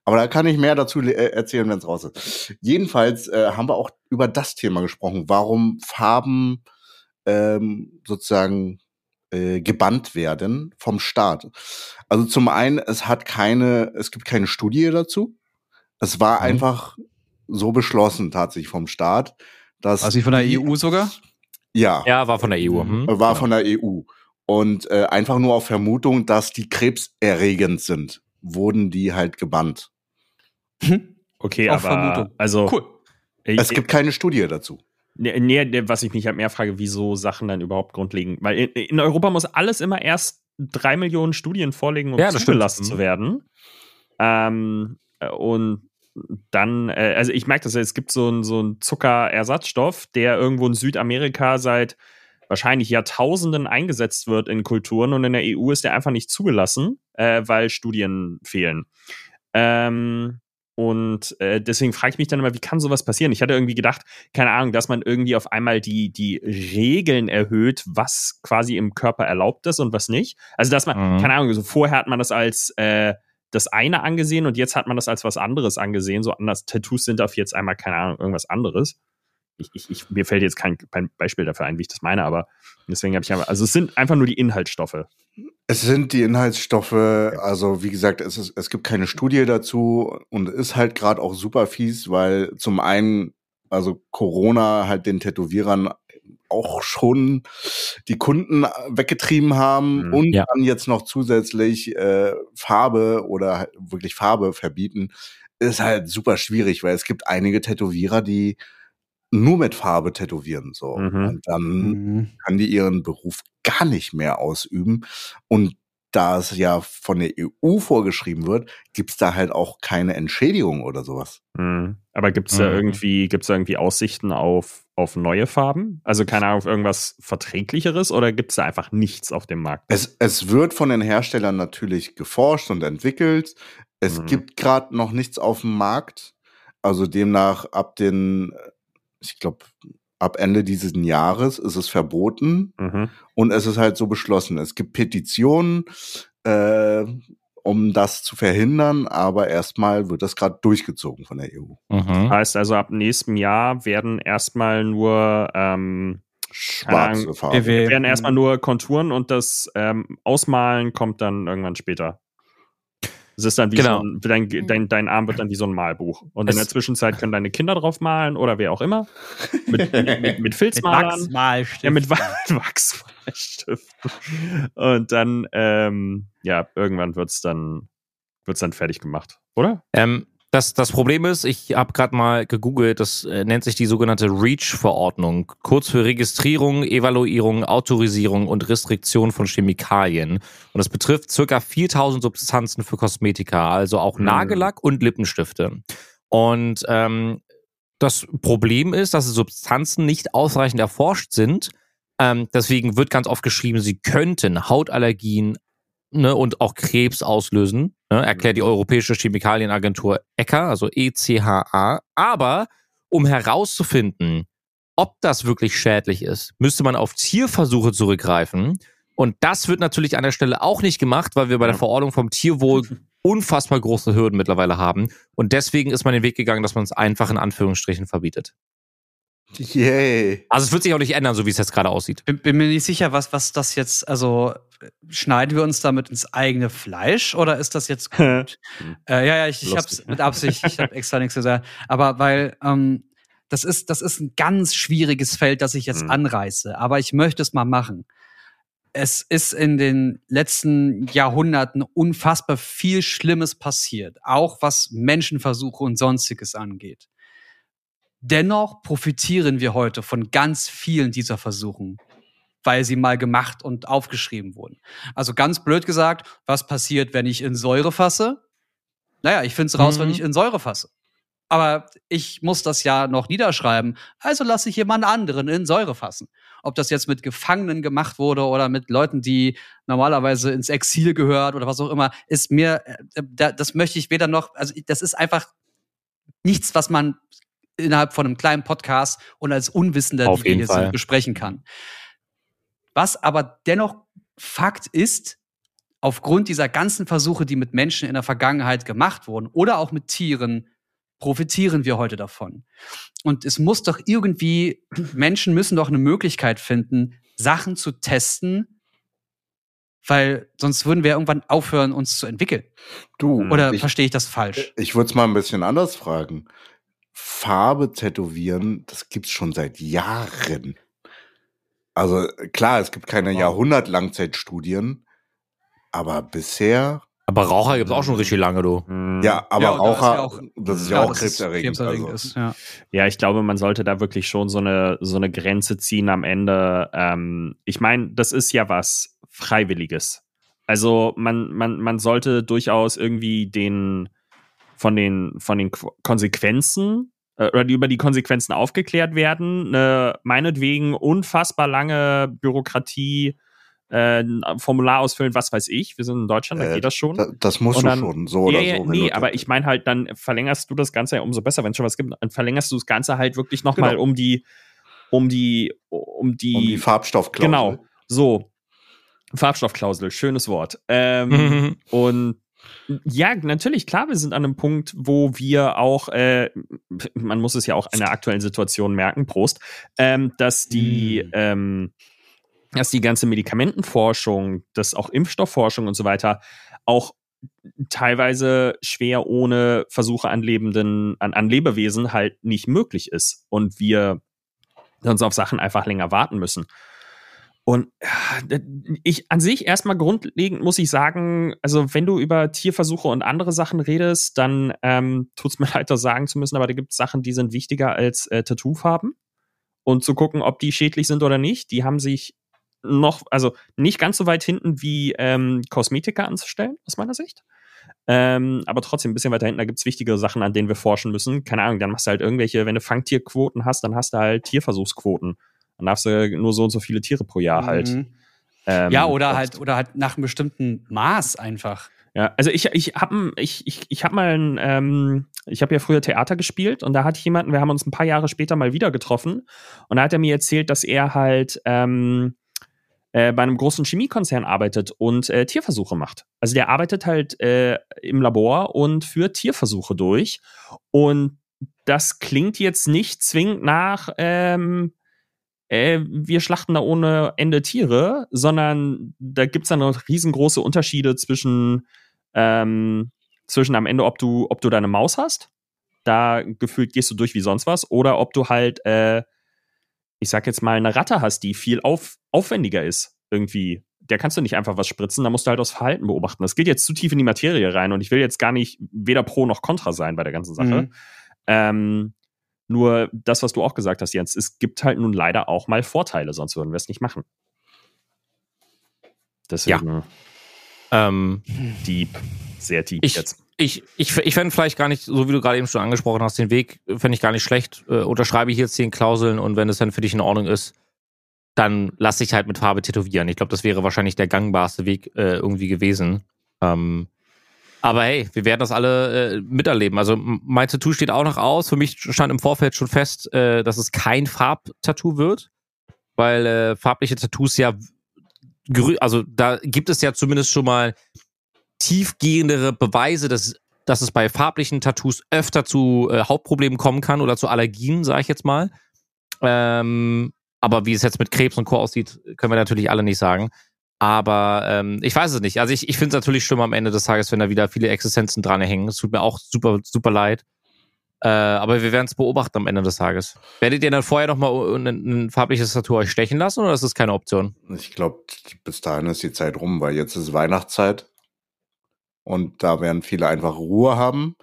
Speaker 2: Aber da kann ich mehr dazu äh, erzählen, wenn es raus ist. Jedenfalls äh, haben wir auch über das Thema gesprochen, warum Farben ähm, sozusagen äh, gebannt werden vom Staat. Also zum einen, es hat keine, es gibt keine Studie dazu. Es war
Speaker 4: Mhm.
Speaker 2: einfach so beschlossen tatsächlich vom Staat, dass
Speaker 3: Also von der EU sogar?
Speaker 2: Ja,
Speaker 4: Ja, war von der EU. Hm?
Speaker 2: äh, war von der EU und äh, einfach nur auf Vermutung, dass die krebserregend sind, wurden die halt gebannt.
Speaker 1: Okay,
Speaker 3: Auf
Speaker 1: aber
Speaker 3: Vermutung.
Speaker 1: also
Speaker 3: Cool.
Speaker 1: äh,
Speaker 2: Es gibt keine Studie dazu.
Speaker 1: Nee, nee, was ich mich halt mehr frage, wieso Sachen dann überhaupt grundlegend. Weil in, in Europa muss alles immer erst drei Millionen Studien vorlegen, um
Speaker 4: Ja, stimmt.
Speaker 1: zugelassen
Speaker 4: Mhm.
Speaker 1: zu werden. Ähm, äh, und dann, äh, also ich merke das ja, es gibt so einen so einen Zuckerersatzstoff, der irgendwo in Südamerika seit wahrscheinlich Jahrtausenden eingesetzt wird in Kulturen und in der EU ist der einfach nicht zugelassen, äh, weil Studien fehlen. Ähm, und äh, deswegen frage ich mich dann immer, wie kann sowas passieren? Ich hatte irgendwie gedacht, keine Ahnung, dass man irgendwie auf einmal die, die Regeln erhöht, was quasi im Körper erlaubt ist und was nicht. Also, dass man,
Speaker 4: Mhm.
Speaker 1: keine Ahnung, so vorher hat man das als äh, das eine angesehen und jetzt hat man das als was anderes angesehen. So anders, Tattoos sind auf jetzt einmal, keine Ahnung, irgendwas anderes. Ich, ich, ich, mir fällt jetzt kein, kein Beispiel dafür ein, wie ich das meine, aber deswegen habe ich einfach, also es sind einfach nur die Inhaltsstoffe.
Speaker 2: Es sind die Inhaltsstoffe, also wie gesagt, es, ist, es gibt keine Studie dazu und ist halt gerade auch super fies, weil zum einen, also Corona halt den Tätowierern auch schon die Kunden weggetrieben haben
Speaker 1: Mhm.
Speaker 2: und
Speaker 4: Ja.
Speaker 2: dann jetzt noch zusätzlich äh, Farbe oder halt wirklich Farbe verbieten, ist halt super schwierig, weil es gibt einige Tätowierer, die nur mit Farbe tätowieren so
Speaker 1: Mhm.
Speaker 2: und dann
Speaker 3: Mhm.
Speaker 2: können die ihren Beruf gar nicht mehr ausüben. Und da es ja von der EU vorgeschrieben wird, gibt's da halt auch keine Entschädigung oder sowas.
Speaker 1: Mhm. Aber gibt es da
Speaker 4: Mhm.
Speaker 1: irgendwie, gibt's da irgendwie Aussichten auf, auf neue Farben? Also keine Ahnung, auf irgendwas Verträglicheres oder gibt es da einfach nichts auf dem Markt?
Speaker 2: Es, es wird von den Herstellern natürlich geforscht und entwickelt. Es
Speaker 1: Mhm.
Speaker 2: gibt gerade noch nichts auf dem Markt. Also demnach ab den, ich glaube, ab Ende dieses Jahres ist es verboten.
Speaker 1: Mhm.
Speaker 2: Und es ist halt so beschlossen. Es gibt Petitionen, äh, um das zu verhindern, aber erstmal wird das gerade durchgezogen von der EU.
Speaker 4: Mhm.
Speaker 1: Heißt also, ab nächstem Jahr werden erstmal nur ähm,
Speaker 2: Schwarze
Speaker 1: Ahnung,
Speaker 2: Farbe.
Speaker 3: BW.
Speaker 1: werden erstmal nur Konturen und das ähm, Ausmalen kommt dann irgendwann später. Es ist dann wie
Speaker 4: Genau.
Speaker 1: so ein, dein, dein, dein Arm wird dann wie so ein Malbuch. Und in
Speaker 4: Es-
Speaker 1: der Zwischenzeit können deine Kinder drauf malen oder wer auch immer. Mit, mit, mit
Speaker 3: Mit
Speaker 1: Filzmalern.
Speaker 3: Wachsmalstift.
Speaker 1: Ja, mit Wa- Wachsmalstiften. Und dann, ähm, ja, irgendwann wird's dann, wird's dann fertig gemacht, oder?
Speaker 4: Ähm, das, das Problem ist, ich habe gerade mal gegoogelt, das äh, nennt sich die sogenannte REACH-Verordnung, kurz für Registrierung, Evaluierung, Autorisierung und Restriktion von Chemikalien. Und das betrifft circa 4000 Substanzen für Kosmetika, also auch
Speaker 1: Mhm.
Speaker 4: Nagellack und Lippenstifte. Und ähm, das Problem ist, dass die Substanzen nicht ausreichend erforscht sind. Ähm, deswegen wird ganz oft geschrieben, sie könnten Hautallergien ne, und auch Krebs auslösen. Ne, erklärt die Europäische Chemikalienagentur ECHA, also ECHA. Aber um herauszufinden, ob das wirklich schädlich ist, müsste man auf Tierversuche zurückgreifen. Und das wird natürlich an der Stelle auch nicht gemacht, weil wir bei der. Verordnung vom Tierwohl unfassbar große Hürden mittlerweile haben. Und deswegen ist man den Weg gegangen, dass man es einfach in Anführungsstrichen verbietet.
Speaker 2: Yay.
Speaker 4: Also es wird sich auch nicht ändern, so wie es jetzt gerade aussieht.
Speaker 3: bin, bin mir nicht sicher, was, was das jetzt, also schneiden wir uns damit ins eigene Fleisch oder ist das jetzt gut? äh, ja, ja, ich, ich hab's mit Absicht, ich habe extra nichts gesagt. Aber weil ähm, das ist, das ist ein ganz schwieriges Feld, das ich jetzt
Speaker 1: Mhm.
Speaker 3: anreiße. Aber ich möchte es mal machen. Es ist in den letzten Jahrhunderten unfassbar viel Schlimmes passiert, auch was Menschenversuche und sonstiges angeht. Dennoch profitieren wir heute von ganz vielen dieser Versuchen, weil sie mal gemacht und aufgeschrieben wurden. Also ganz blöd gesagt, was passiert, wenn ich in Säure fasse? Naja, ich finde es raus,
Speaker 4: Mhm.
Speaker 3: wenn ich in Säure fasse. Aber ich muss das ja noch niederschreiben, also lasse ich jemand anderen in Säure fassen. Ob das jetzt mit Gefangenen gemacht wurde oder mit Leuten, die normalerweise ins Exil gehört oder was auch immer, ist mir, äh, da- das möchte ich weder noch, also das ist einfach nichts, was man innerhalb von einem kleinen Podcast und als Unwissender,
Speaker 4: Auf
Speaker 3: die wir hier
Speaker 4: Fall.
Speaker 3: sind, besprechen kann. Was aber dennoch Fakt ist, aufgrund dieser ganzen Versuche, die mit Menschen in der Vergangenheit gemacht wurden oder auch mit Tieren, profitieren wir heute davon. Und es muss doch irgendwie, Menschen müssen doch eine Möglichkeit finden, Sachen zu testen, weil sonst würden wir irgendwann aufhören, uns zu entwickeln.
Speaker 2: Du,
Speaker 3: Oder
Speaker 2: ich,
Speaker 3: verstehe ich das falsch?
Speaker 2: ich würde es mal ein bisschen anders fragen. Farbe tätowieren, das gibt's schon seit Jahren. Also klar, es gibt keine
Speaker 3: Wow.
Speaker 2: Jahrhundert-Langzeitstudien, aber bisher,
Speaker 4: Aber Raucher gibt's auch schon richtig lange, du.
Speaker 2: Ja, aber
Speaker 3: Ja, und da ist
Speaker 2: Raucher,
Speaker 3: ja auch-
Speaker 2: das ist ja, auch
Speaker 3: es
Speaker 2: krebserregend.
Speaker 3: krebserregend
Speaker 2: also.
Speaker 3: ist, ja.
Speaker 1: Ja, ich glaube, man sollte da wirklich schon so eine, so eine Grenze ziehen am Ende. Ähm, ich meine, das ist ja was Freiwilliges. Also man, man, man sollte durchaus irgendwie den von den, von den Qu- Konsequenzen äh, oder die über die Konsequenzen aufgeklärt werden. Eine meinetwegen unfassbar lange Bürokratie, äh, ein Formular ausfüllen, was weiß ich. Wir sind in Deutschland, da
Speaker 2: Äh,
Speaker 1: geht das schon.
Speaker 2: Da- Das musst
Speaker 1: Und
Speaker 2: du
Speaker 1: dann-
Speaker 2: schon, so oder
Speaker 1: ja, ja,
Speaker 2: so.
Speaker 1: nee, aber ich meine halt, dann verlängerst du das Ganze ja umso besser, wenn es schon was gibt, dann verlängerst du das Ganze halt wirklich nochmal
Speaker 2: Genau.
Speaker 1: um die, um die, um die,
Speaker 2: um die Farbstoffklausel.
Speaker 1: genau, so. Farbstoffklausel, schönes Wort. Ähm,
Speaker 4: Mhm.
Speaker 1: und ja, natürlich, klar, wir sind an einem Punkt, wo wir auch, äh, man muss es ja auch in der aktuellen Situation merken, Prost, ähm, dass die,
Speaker 3: Mm.
Speaker 1: ähm, dass die ganze Medikamentenforschung, dass auch Impfstoffforschung und so weiter auch teilweise schwer ohne Versuche an lebenden, an, an Lebewesen halt nicht möglich ist und wir sonst auf Sachen einfach länger warten müssen. Und ich an sich erstmal grundlegend muss ich sagen, also wenn du über Tierversuche und andere Sachen redest, dann ähm, tut es mir leid, das sagen zu müssen, aber da gibt es Sachen, die sind wichtiger als äh, Tattoofarben. Und zu gucken, ob die schädlich sind oder nicht, die haben sich noch, also nicht ganz so weit hinten wie ähm, Kosmetika anzustellen, aus meiner Sicht. Ähm, aber trotzdem ein bisschen weiter hinten, da gibt es wichtige Sachen, an denen wir forschen müssen. Keine Ahnung, dann machst du halt irgendwelche, wenn du Fangtierquoten hast, dann hast du halt Tierversuchsquoten. Dann darfst du nur so und so viele Tiere pro Jahr halt.
Speaker 3: Mhm.
Speaker 1: Ähm,
Speaker 3: ja, oder
Speaker 1: oft.
Speaker 3: halt, oder halt nach einem bestimmten Maß einfach.
Speaker 1: Ja, also ich, ich habe ich, ich, ich hab mal ein, ähm, ich habe ja früher Theater gespielt und da hatte ich jemanden, wir haben uns ein paar Jahre später mal wieder getroffen und da hat er mir erzählt, dass er halt ähm, äh, bei einem großen Chemiekonzern arbeitet und äh, Tierversuche macht. Also der arbeitet halt äh, im Labor und führt Tierversuche durch und das klingt jetzt nicht zwingend nach ähm, äh, wir schlachten da ohne Ende Tiere, sondern da gibt es dann noch riesengroße Unterschiede zwischen, ähm, zwischen am Ende, ob du, ob du deine Maus hast, da gefühlt gehst du durch wie sonst was, oder ob du halt, äh, ich sag jetzt mal, eine Ratte hast, die viel auf, aufwendiger ist, irgendwie. Der kannst du nicht einfach was spritzen, da musst du halt das Verhalten beobachten. Das geht jetzt zu tief in die Materie rein und ich will jetzt gar nicht weder pro noch contra sein bei der ganzen Sache.
Speaker 3: Mhm.
Speaker 1: Ähm, nur das, was du auch gesagt hast, Jens, es gibt halt nun leider auch mal Vorteile, sonst würden wir es nicht machen. Deswegen
Speaker 4: Ähm,
Speaker 1: deep, sehr deep
Speaker 4: Ich-
Speaker 1: jetzt.
Speaker 4: ich ich, ich fände vielleicht gar nicht, so wie du gerade eben schon angesprochen hast, den Weg fände ich gar nicht schlecht. Äh, unterschreibe ich jetzt zehn Klauseln und wenn es dann für dich in Ordnung ist, dann lass dich halt mit Farbe tätowieren. Ich glaube, das wäre wahrscheinlich der gangbarste Weg äh, irgendwie gewesen. Ähm, aber hey, wir werden das alle äh, miterleben. Also mein Tattoo steht auch noch aus. Für mich stand im Vorfeld schon fest, äh, dass es kein Farbtattoo wird, weil äh, farbliche Tattoos ja, also da gibt es ja zumindest schon mal tiefgehendere Beweise, dass, dass es bei farblichen Tattoos öfter zu äh, Hauptproblemen kommen kann oder zu Allergien, sage ich jetzt mal. Ähm, aber wie es jetzt mit Krebs und Co. aussieht, können wir natürlich alle nicht sagen. Aber ähm, ich weiß es nicht. Also ich, ich finde es natürlich schlimm am Ende des Tages, wenn da wieder viele Existenzen dran hängen. Es tut mir auch super, super leid. Äh, aber wir werden es beobachten am Ende des Tages. Werdet ihr dann vorher nochmal ein, ein farbliches Tattoo euch stechen lassen oder ist das keine Option?
Speaker 2: Ich glaube, bis dahin ist die Zeit rum, weil jetzt ist Weihnachtszeit. Und da werden viele einfach Ruhe haben.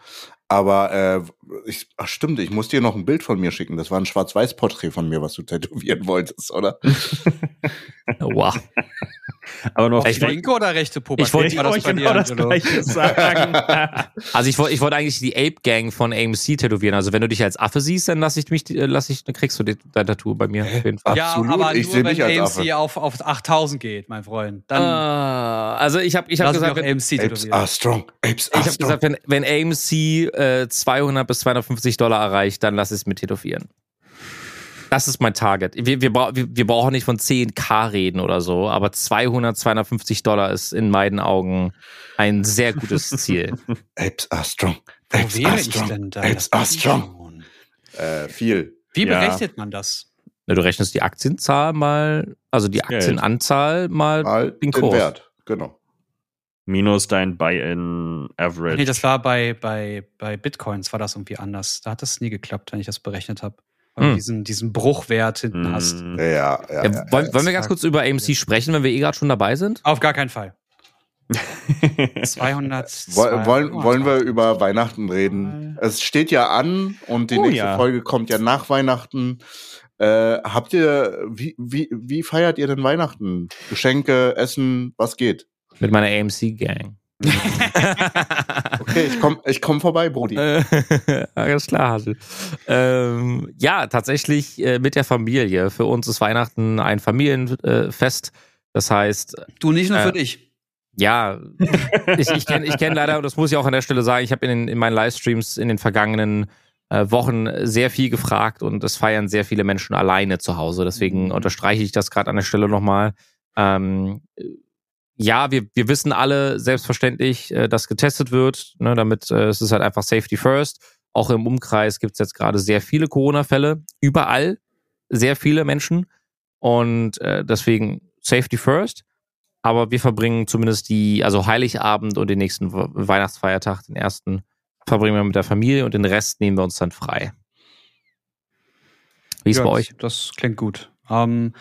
Speaker 2: Aber äh, ich, ach stimmt, ich muss dir noch ein Bild von mir schicken. Das war ein Schwarz-Weiß-Porträt von mir, was du tätowieren wolltest, oder?
Speaker 4: Wow.
Speaker 1: Aber nur auf
Speaker 3: linke oder rechte Pubertät?
Speaker 4: Ich wollte-
Speaker 3: bei
Speaker 1: genau
Speaker 3: dir,
Speaker 1: das? Gleiche sagen.
Speaker 4: Also ich wollte ich wollte eigentlich die Ape Gang von AMC tätowieren. Also wenn du dich als Affe siehst, dann lass ich mich, äh, lass ich, dann kriegst du die- dein Tattoo bei mir auf jeden Fall.
Speaker 3: Ja,
Speaker 2: Absolut,
Speaker 3: aber
Speaker 2: ich
Speaker 3: nur wenn AMC
Speaker 2: Affe.
Speaker 3: auf, auf 8000 geht, mein Freund. Dann
Speaker 4: Ah, also ich habe ich hab gesagt, wenn,
Speaker 3: AMC
Speaker 2: Apes are strong. Apes are
Speaker 4: ich hab
Speaker 2: strong.
Speaker 4: gesagt, wenn, wenn AMC äh, 200 bis 250 Dollar erreicht, dann lass es mir tätowieren. Das ist mein Target. Wir, wir, wir, brauchen nicht von 10k reden oder so, aber 200, 250 Dollar ist in meinen Augen ein sehr gutes Ziel.
Speaker 2: Apes are strong.
Speaker 3: Wo
Speaker 2: Apes
Speaker 3: wäre
Speaker 2: are
Speaker 3: ich
Speaker 2: strong.
Speaker 3: denn da?
Speaker 2: Apes are strong. Äh, viel.
Speaker 3: Wie
Speaker 1: Ja.
Speaker 3: berechnet man das?
Speaker 4: Ne, Du rechnest die Aktienzahl mal, also die. Aktienanzahl mal
Speaker 2: Mal
Speaker 4: den
Speaker 2: den,
Speaker 4: Kurs.
Speaker 2: Wert. Genau.
Speaker 1: Minus dein Buy-in Average.
Speaker 3: Nee, das war bei, bei, bei Bitcoins war das irgendwie anders. Da hat das nie geklappt, wenn ich das berechnet habe. Weil
Speaker 4: Hm.
Speaker 3: du diesen, diesen Bruchwert hinten
Speaker 1: Mm.
Speaker 3: hast.
Speaker 2: Ja, ja, ja.
Speaker 4: Ja,
Speaker 2: ja,
Speaker 4: wollen,
Speaker 2: ja.
Speaker 4: wollen wir ganz kurz über AMC sprechen, wenn wir eh gerade schon dabei sind?
Speaker 3: Auf gar keinen Fall. 200.
Speaker 2: Woll- Wollen, wollen wir über Weihnachten reden? Es steht ja an und die
Speaker 1: Oh,
Speaker 2: nächste
Speaker 1: ja.
Speaker 2: Folge kommt ja nach Weihnachten. Äh, habt ihr, wie, wie, wie feiert ihr denn Weihnachten? Geschenke, Essen, was geht?
Speaker 4: Mit meiner AMC-Gang.
Speaker 2: Okay, ich komm, ich komm vorbei, Brody.
Speaker 4: Alles klar, Hassel. Ähm, ja, tatsächlich äh, mit der Familie. Für uns ist Weihnachten ein Familienfest. Das heißt,
Speaker 3: Du nicht nur
Speaker 4: Äh,
Speaker 3: für dich.
Speaker 4: ja, ich, ich kenne ich kenn leider, und das muss ich auch an der Stelle sagen, ich habe in, den- in meinen Livestreams in den vergangenen äh, Wochen sehr viel gefragt und es feiern sehr viele Menschen alleine zu Hause. Deswegen
Speaker 3: Mhm.
Speaker 4: unterstreiche ich das gerade an der Stelle nochmal. Ähm, ja, wir, wir wissen alle selbstverständlich, äh, dass getestet wird, ne, damit äh, es ist halt einfach Safety First. Auch im Umkreis gibt es jetzt gerade sehr viele Corona-Fälle, überall sehr viele Menschen und äh, deswegen Safety First. Aber wir verbringen zumindest die, also Heiligabend und den nächsten We- Weihnachtsfeiertag, den ersten, verbringen wir mit der Familie und den Rest nehmen wir uns dann frei. Wie ist
Speaker 3: Ja,
Speaker 4: bei
Speaker 3: das-
Speaker 4: euch?
Speaker 3: Das klingt gut. Ähm,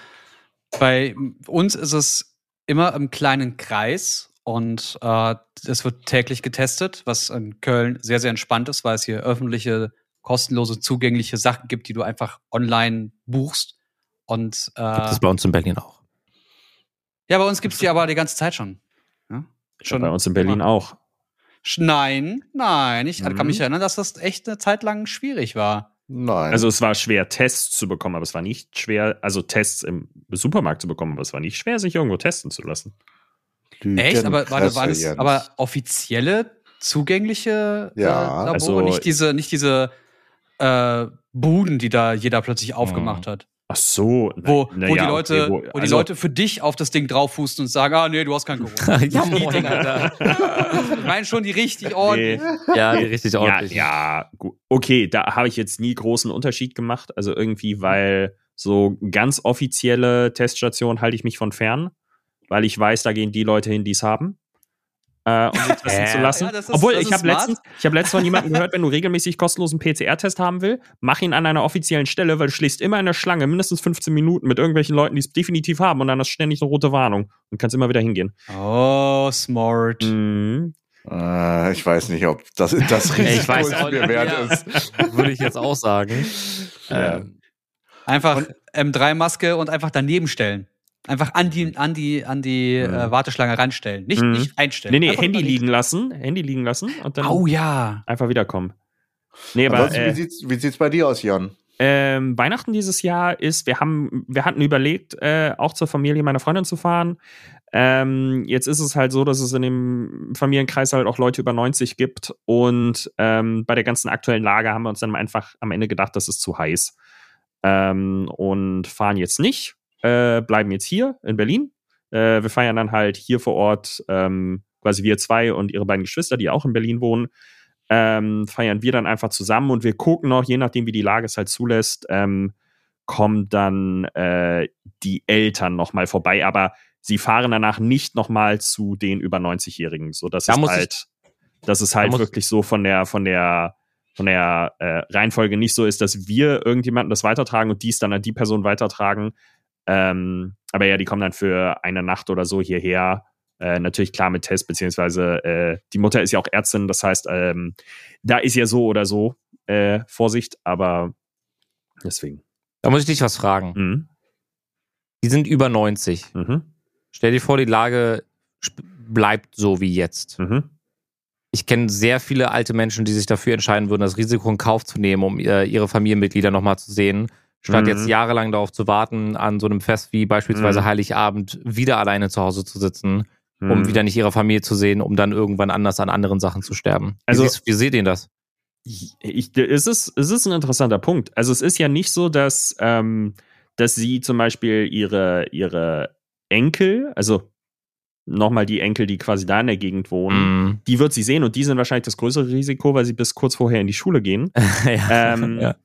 Speaker 3: bei uns ist es immer im kleinen Kreis und äh, es wird täglich getestet, was in Köln sehr, sehr entspannt ist, weil es hier öffentliche, kostenlose, zugängliche Sachen gibt, die du einfach online buchst. Und äh,
Speaker 4: Gibt es bei uns in Berlin auch.
Speaker 3: ja, bei uns gibt es die aber die ganze Zeit schon. Ja?
Speaker 1: Schon bei uns in Berlin
Speaker 3: immer.
Speaker 1: auch.
Speaker 3: Nein, nein. Ich kann
Speaker 1: Mhm.
Speaker 3: mich erinnern, dass das echt eine Zeit lang schwierig war.
Speaker 2: Nein.
Speaker 1: Also es war schwer, Tests zu bekommen, aber es war nicht schwer, also Tests im Supermarkt zu bekommen, aber es war nicht schwer, sich irgendwo testen zu lassen.
Speaker 3: Echt? Aber
Speaker 2: Lügenpresse,
Speaker 3: war das
Speaker 2: Jens.
Speaker 3: aber offizielle, zugängliche äh,
Speaker 2: Ja,
Speaker 3: Labore?
Speaker 1: also-
Speaker 3: nicht diese, nicht diese äh, Buden, die da jeder plötzlich
Speaker 2: Mhm.
Speaker 3: aufgemacht hat.
Speaker 1: Ach so. na-
Speaker 3: Wo,
Speaker 1: na
Speaker 3: wo,
Speaker 1: ja,
Speaker 3: die Leute,
Speaker 1: okay,
Speaker 3: wo, die
Speaker 1: also-
Speaker 3: Leute für dich auf das Ding draufhusten und sagen, ah nee, du hast kein Corona.
Speaker 4: ja, moin. Alter.
Speaker 3: ich meine schon die richtig ordentlich.
Speaker 1: Nee.
Speaker 4: Ja, die richtig
Speaker 1: Ja,
Speaker 4: ordentlich.
Speaker 1: ja, gut. Okay, da habe ich jetzt nie großen Unterschied gemacht. Also irgendwie, weil so ganz offizielle Teststationen halte ich mich von fern, weil ich weiß, da gehen die Leute hin, die es haben. Äh, um sich testen
Speaker 4: Äh.
Speaker 1: zu lassen.
Speaker 3: Ja, ist-
Speaker 1: Obwohl, ich habe letztens, ich hab letztens von jemandem gehört, wenn du regelmäßig kostenlosen PCR-Test haben will, mach ihn an einer offiziellen Stelle, weil du stehst immer in der Schlange, mindestens 15 Minuten mit irgendwelchen Leuten, die es definitiv haben und dann hast du ständig eine rote Warnung und kannst immer wieder hingehen.
Speaker 3: Oh, smart.
Speaker 1: Mhm.
Speaker 2: Äh, ich weiß nicht, ob das, das Risiko
Speaker 4: Ich weiß
Speaker 2: es
Speaker 4: auch
Speaker 2: mir wert
Speaker 4: ja.
Speaker 2: ist.
Speaker 4: Würde ich jetzt auch sagen.
Speaker 2: Ja.
Speaker 4: Ähm,
Speaker 3: Einfach M3-Maske und einfach daneben stellen. Einfach an die, an die, an die
Speaker 1: Mhm.
Speaker 3: äh, Warteschlange ranstellen. Nicht,
Speaker 1: Mhm.
Speaker 3: nicht einstellen.
Speaker 1: Nee, nee,
Speaker 3: Einfach
Speaker 1: Handy liegen lassen, Handy liegen lassen und dann
Speaker 3: Oh ja.
Speaker 1: einfach wiederkommen. Nee, aber
Speaker 2: wie
Speaker 1: äh,
Speaker 2: sieht's, wie sieht's bei dir aus, Jan?
Speaker 1: ähm, Weihnachten dieses Jahr ist, wir haben, wir hatten überlegt, äh, auch zur Familie meiner Freundin zu fahren. Ähm, jetzt ist es halt so, dass es in dem Familienkreis halt auch Leute über 90 gibt und ähm, bei der ganzen aktuellen Lage haben wir uns dann einfach am Ende gedacht, das ist zu heiß ähm, und fahren jetzt nicht, äh, bleiben jetzt hier in Berlin. Äh, wir feiern dann halt hier vor Ort ähm, quasi wir zwei und ihre beiden Geschwister, die auch in Berlin wohnen ähm, feiern wir dann einfach zusammen und wir gucken noch, je nachdem, wie die Lage es halt zulässt, ähm, kommen dann äh, die Eltern noch mal vorbei, aber sie fahren danach nicht noch mal zu den über 90-Jährigen, so dass
Speaker 4: Da
Speaker 1: es
Speaker 4: muss ich-
Speaker 1: halt, dass es halt wirklich so von der von der von der äh, Reihenfolge nicht so ist, dass wir irgendjemanden das weitertragen und dies dann an die Person weitertragen. Ähm, aber ja, die kommen dann für eine Nacht oder so hierher. Äh, natürlich klar mit Test, beziehungsweise äh, die Mutter ist ja auch Ärztin, das heißt, ähm, da ist ja so oder so äh, Vorsicht, aber deswegen.
Speaker 4: da muss ich dich was fragen.
Speaker 1: Mhm.
Speaker 4: Die sind über 90.
Speaker 1: Mhm.
Speaker 4: Stell dir vor, die Lage bleibt so wie jetzt.
Speaker 1: Mhm.
Speaker 4: Ich kenne sehr viele alte Menschen, die sich dafür entscheiden würden, das Risiko in Kauf zu nehmen, um äh, ihre Familienmitglieder nochmal zu sehen, statt
Speaker 1: Mhm.
Speaker 4: jetzt jahrelang darauf zu warten, an so einem Fest wie beispielsweise
Speaker 1: Mhm.
Speaker 4: Heiligabend wieder alleine zu Hause zu sitzen, um
Speaker 1: Mhm.
Speaker 4: wieder nicht ihre Familie zu sehen, um dann irgendwann anders an anderen Sachen zu sterben.
Speaker 1: Also-
Speaker 4: wie, siehst, wie seht ihr das?
Speaker 1: Ich, ich, es, ist, es ist ein interessanter Punkt. Also es ist ja nicht so, dass, ähm, dass sie zum Beispiel ihre, ihre Enkel, also nochmal die Enkel, die quasi da in der Gegend wohnen,
Speaker 4: Mm.
Speaker 1: die wird sie sehen und die sind wahrscheinlich das größere Risiko, weil sie bis kurz vorher in die Schule gehen.
Speaker 4: ja.
Speaker 1: Ähm,
Speaker 4: ja.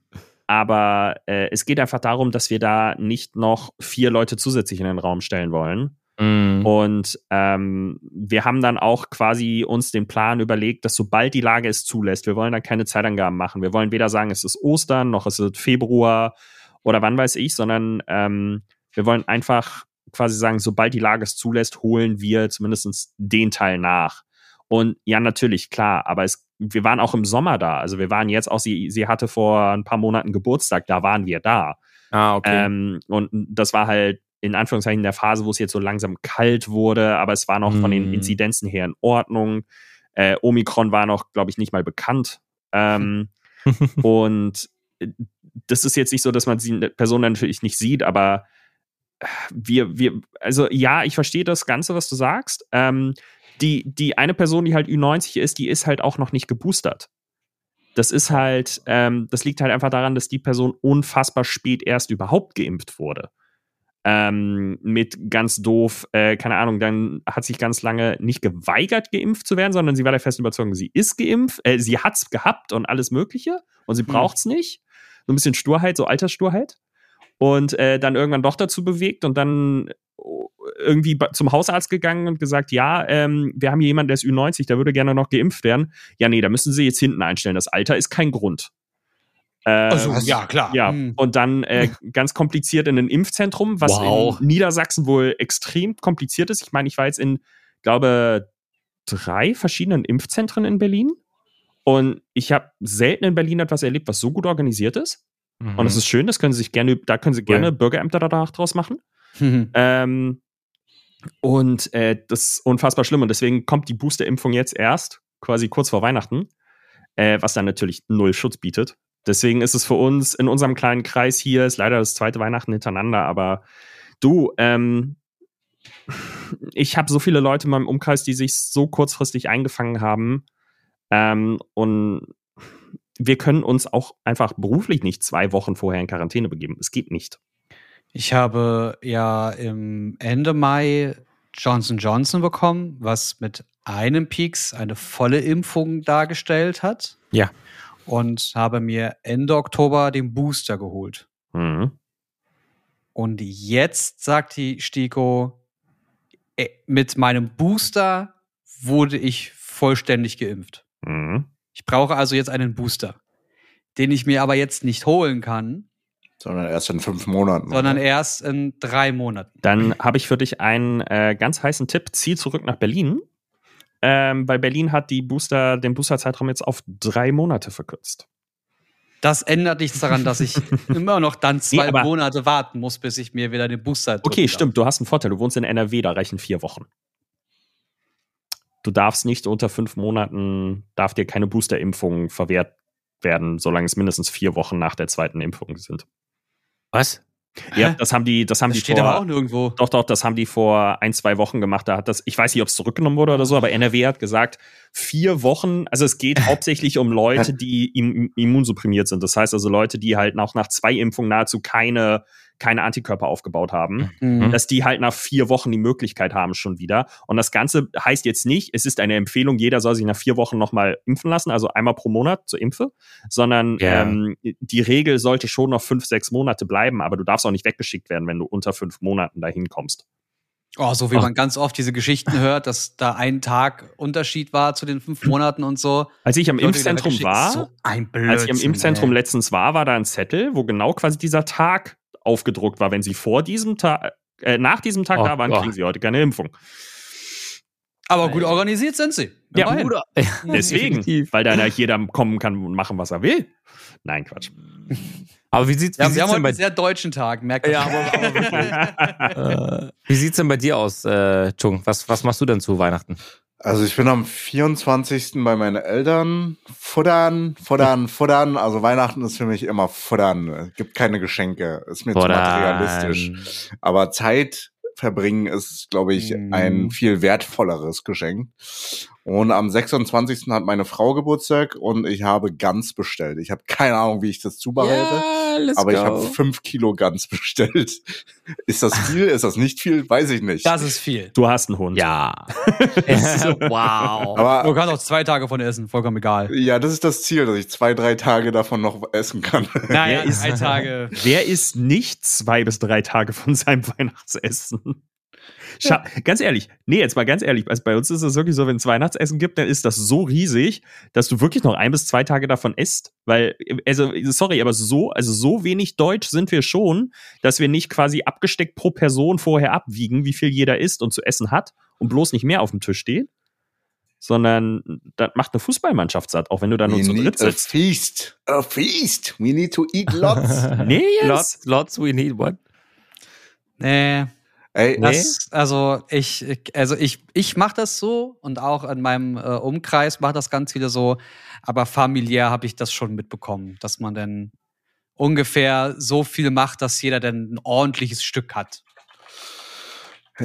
Speaker 1: Aber äh, es geht einfach darum, dass wir da nicht noch vier Leute zusätzlich in den Raum stellen wollen.
Speaker 4: Mm.
Speaker 1: Und ähm, wir haben dann auch quasi uns den Plan überlegt, dass sobald die Lage es zulässt, wir wollen dann keine Zeitangaben machen. Wir wollen weder sagen, es ist Ostern, noch es ist Februar oder wann weiß ich, sondern ähm, wir wollen einfach quasi sagen, sobald die Lage es zulässt, holen wir zumindest den Teil nach. Und ja, natürlich, klar, aber es, wir waren auch im Sommer da. Also wir waren jetzt auch, sie, sie hatte vor ein paar Monaten Geburtstag, da waren wir da.
Speaker 4: Ah, okay.
Speaker 1: Ähm, und das war halt in Anführungszeichen in der Phase, wo es jetzt so langsam kalt wurde, aber es war noch von den
Speaker 4: Mm.
Speaker 1: Inzidenzen her in Ordnung. Äh, Omikron war noch, glaube ich, nicht mal bekannt. Ähm, und äh, das ist jetzt nicht so, dass man die Person natürlich nicht sieht, aber äh, wir, wir, also ja, ich verstehe das Ganze, was du sagst. Ähm, die, die eine Person, die halt Ü90 ist, die ist halt auch noch nicht geboostert. Das ist halt, ähm, das liegt halt einfach daran, dass die Person unfassbar spät erst überhaupt geimpft wurde. Ähm, mit ganz doof, äh, keine Ahnung, dann hat sich ganz lange nicht geweigert, geimpft zu werden, sondern sie war der festen Überzeugung, sie ist geimpft, äh, sie hat's gehabt und alles Mögliche und sie
Speaker 3: Hm.
Speaker 1: braucht's nicht. So ein bisschen Sturheit, so Alterssturheit. Und äh, dann irgendwann doch dazu bewegt und dann oh, irgendwie zum Hausarzt gegangen und gesagt, ja, ähm, wir haben hier jemanden, der ist Ü90, der würde gerne noch geimpft werden. Ja, nee, da müssen sie jetzt hinten einstellen. Das Alter ist kein Grund. Äh,
Speaker 3: Also,
Speaker 2: was?
Speaker 3: ja, klar.
Speaker 1: ja,
Speaker 3: Hm.
Speaker 1: und dann äh, ganz kompliziert in ein Impfzentrum, was
Speaker 4: Wow.
Speaker 1: in Niedersachsen wohl extrem kompliziert ist. Ich meine, ich war jetzt in, glaube, drei verschiedenen Impfzentren in Berlin. Und ich habe selten in Berlin etwas erlebt, was so gut organisiert ist.
Speaker 4: Mhm.
Speaker 1: Und es ist schön, das können sie sich gerne, da können sie gerne Bürgerämter danach draus machen.
Speaker 3: Mhm.
Speaker 1: Ähm, und äh, das ist unfassbar schlimm. Und deswegen kommt die Boosterimpfung jetzt erst, quasi kurz vor Weihnachten, äh, was dann natürlich null Schutz bietet. Deswegen ist es für uns in unserem kleinen Kreis hier, ist leider das zweite Weihnachten hintereinander, aber du, ähm, ich habe so viele Leute in meinem Umkreis, die sich so kurzfristig eingefangen haben. Ähm, und wir können uns auch einfach beruflich nicht zwei Wochen vorher in Quarantäne begeben. Es geht nicht.
Speaker 3: Ich habe ja im Ende Mai Johnson Johnson bekommen, was mit einem Peaks eine volle Impfung dargestellt hat.
Speaker 4: Ja.
Speaker 3: Und habe mir Ende Oktober den Booster geholt.
Speaker 1: Mhm.
Speaker 3: Und jetzt sagt die Stiko, äh, mit meinem Booster wurde ich vollständig geimpft.
Speaker 1: Mhm.
Speaker 3: Ich brauche also jetzt einen Booster, den ich mir aber jetzt nicht holen kann,
Speaker 2: Sondern erst in fünf Monaten.
Speaker 3: sondern
Speaker 2: oder?
Speaker 3: erst in drei Monaten.
Speaker 1: Dann habe ich für dich einen äh, ganz heißen Tipp. Zieh zurück nach Berlin. Ähm, weil Berlin hat die Booster, den Boosterzeitraum jetzt auf drei Monate verkürzt.
Speaker 3: Das ändert nichts daran, dass ich immer noch dann zwei
Speaker 1: aber-
Speaker 3: Monate warten muss, bis ich mir wieder den Booster
Speaker 1: Okay,
Speaker 3: darf.
Speaker 1: stimmt. Du hast einen Vorteil. Du wohnst in NRW, da reichen vier Wochen. Du darfst nicht unter fünf Monaten, darf dir keine Boosterimpfung verwehrt werden, solange es mindestens vier Wochen nach der zweiten Impfung sind.
Speaker 4: Was?
Speaker 1: Ja,
Speaker 3: Hä?
Speaker 1: das haben die, das haben
Speaker 3: Das
Speaker 1: die
Speaker 3: steht
Speaker 1: vor,
Speaker 3: aber auch nirgendwo.
Speaker 1: Doch, doch, das haben die vor ein, zwei Wochen gemacht. Da hat das, ich weiß nicht, ob es zurückgenommen wurde oder so, aber NRW hat gesagt, vier Wochen, also es geht hauptsächlich um Leute, die im, immunsupprimiert sind. Das heißt also Leute, die halt auch nach zwei Impfungen nahezu keine, keine Antikörper aufgebaut haben,
Speaker 3: Mhm.
Speaker 1: dass die halt nach vier Wochen die Möglichkeit haben schon wieder. Und das Ganze heißt jetzt nicht, es ist eine Empfehlung, jeder soll sich nach vier Wochen nochmal impfen lassen, also einmal pro Monat zur Impfe, sondern
Speaker 4: Ja.
Speaker 1: ähm, die Regel sollte schon noch fünf, sechs Monate bleiben, aber du darfst auch nicht weggeschickt werden, wenn du unter fünf Monaten dahin kommst.
Speaker 3: Oh, so wie
Speaker 4: Ach.
Speaker 3: man ganz oft diese Geschichten hört, dass da ein Tag Unterschied war zu den fünf Monaten und so.
Speaker 1: Als ich am
Speaker 3: da
Speaker 1: Impfzentrum war,
Speaker 3: So ein
Speaker 1: als ich am
Speaker 3: Blödsinn,
Speaker 1: Impfzentrum
Speaker 3: ey.
Speaker 1: letztens war, war da ein Zettel, wo genau quasi dieser Tag aufgedruckt war. Wenn Sie vor diesem Tag, äh, nach diesem Tag
Speaker 4: Oh
Speaker 1: da waren,
Speaker 4: Gott.
Speaker 1: kriegen Sie heute keine Impfung.
Speaker 3: Aber gut organisiert sind sie.
Speaker 1: Ja.
Speaker 4: Bruder.
Speaker 1: Deswegen, weil dann ja jeder kommen kann und machen, was er will. Nein, Quatsch.
Speaker 4: Aber wie sieht's, wie
Speaker 3: Ja, wir
Speaker 4: sieht's
Speaker 3: haben
Speaker 4: denn
Speaker 3: heute
Speaker 4: bei
Speaker 3: einen sehr deutschen Tag, merkt
Speaker 4: Ja, aber, aber äh, wie sieht's denn bei dir aus, äh, Chung? Was, was machst du denn zu Weihnachten?
Speaker 2: Also ich bin am 24. bei meinen Eltern. Futtern, futtern, futtern. Also Weihnachten ist für mich immer futtern. Es gibt keine Geschenke. Ist mir zu materialistisch. Aber Zeit verbringen ist, glaube ich, ein viel wertvolleres Geschenk. Und am 26. hat meine Frau Geburtstag und ich habe Gans bestellt. Ich habe keine Ahnung, wie ich das zubereite.
Speaker 4: let's
Speaker 2: aber ich habe fünf Kilo Gans bestellt. Ist das viel? Ist das nicht viel? Weiß ich nicht.
Speaker 3: Das ist viel.
Speaker 1: Du hast einen Hund.
Speaker 4: Ja. wow.
Speaker 2: aber
Speaker 3: Du kannst auch zwei Tage von essen, vollkommen egal.
Speaker 2: ja, das ist das Ziel, dass ich zwei, drei Tage davon noch essen kann.
Speaker 3: Naja,
Speaker 1: ist-
Speaker 3: drei Tage.
Speaker 1: Wer isst nicht zwei bis drei Tage von seinem Weihnachtsessen? Scha Ganz ehrlich, nee, jetzt mal ganz ehrlich, also bei uns ist es wirklich so, wenn es Weihnachtsessen gibt, dann ist das so riesig, dass du wirklich noch ein bis zwei Tage davon isst. Weil, also, sorry, aber so, also so wenig Deutsch sind wir schon, dass wir nicht quasi abgesteckt pro Person vorher abwiegen, wie viel jeder isst und zu essen hat und bloß nicht mehr auf dem Tisch steht. Sondern das macht eine Fußballmannschaft satt, auch wenn du da nur
Speaker 2: We
Speaker 1: zu dritt
Speaker 2: need a
Speaker 1: sitzt.
Speaker 2: feast. A feast. We need to eat lots.
Speaker 1: Nee, jetzt.
Speaker 4: Lots, lots, we need one.
Speaker 3: Nee.
Speaker 2: Ey,
Speaker 3: Das, also ich, ich- also ich, ich mache das so und auch in meinem äh, Umkreis macht das ganz viele so, aber familiär habe ich das schon mitbekommen, dass man dann ungefähr so viel macht, dass jeder dann ein ordentliches Stück hat.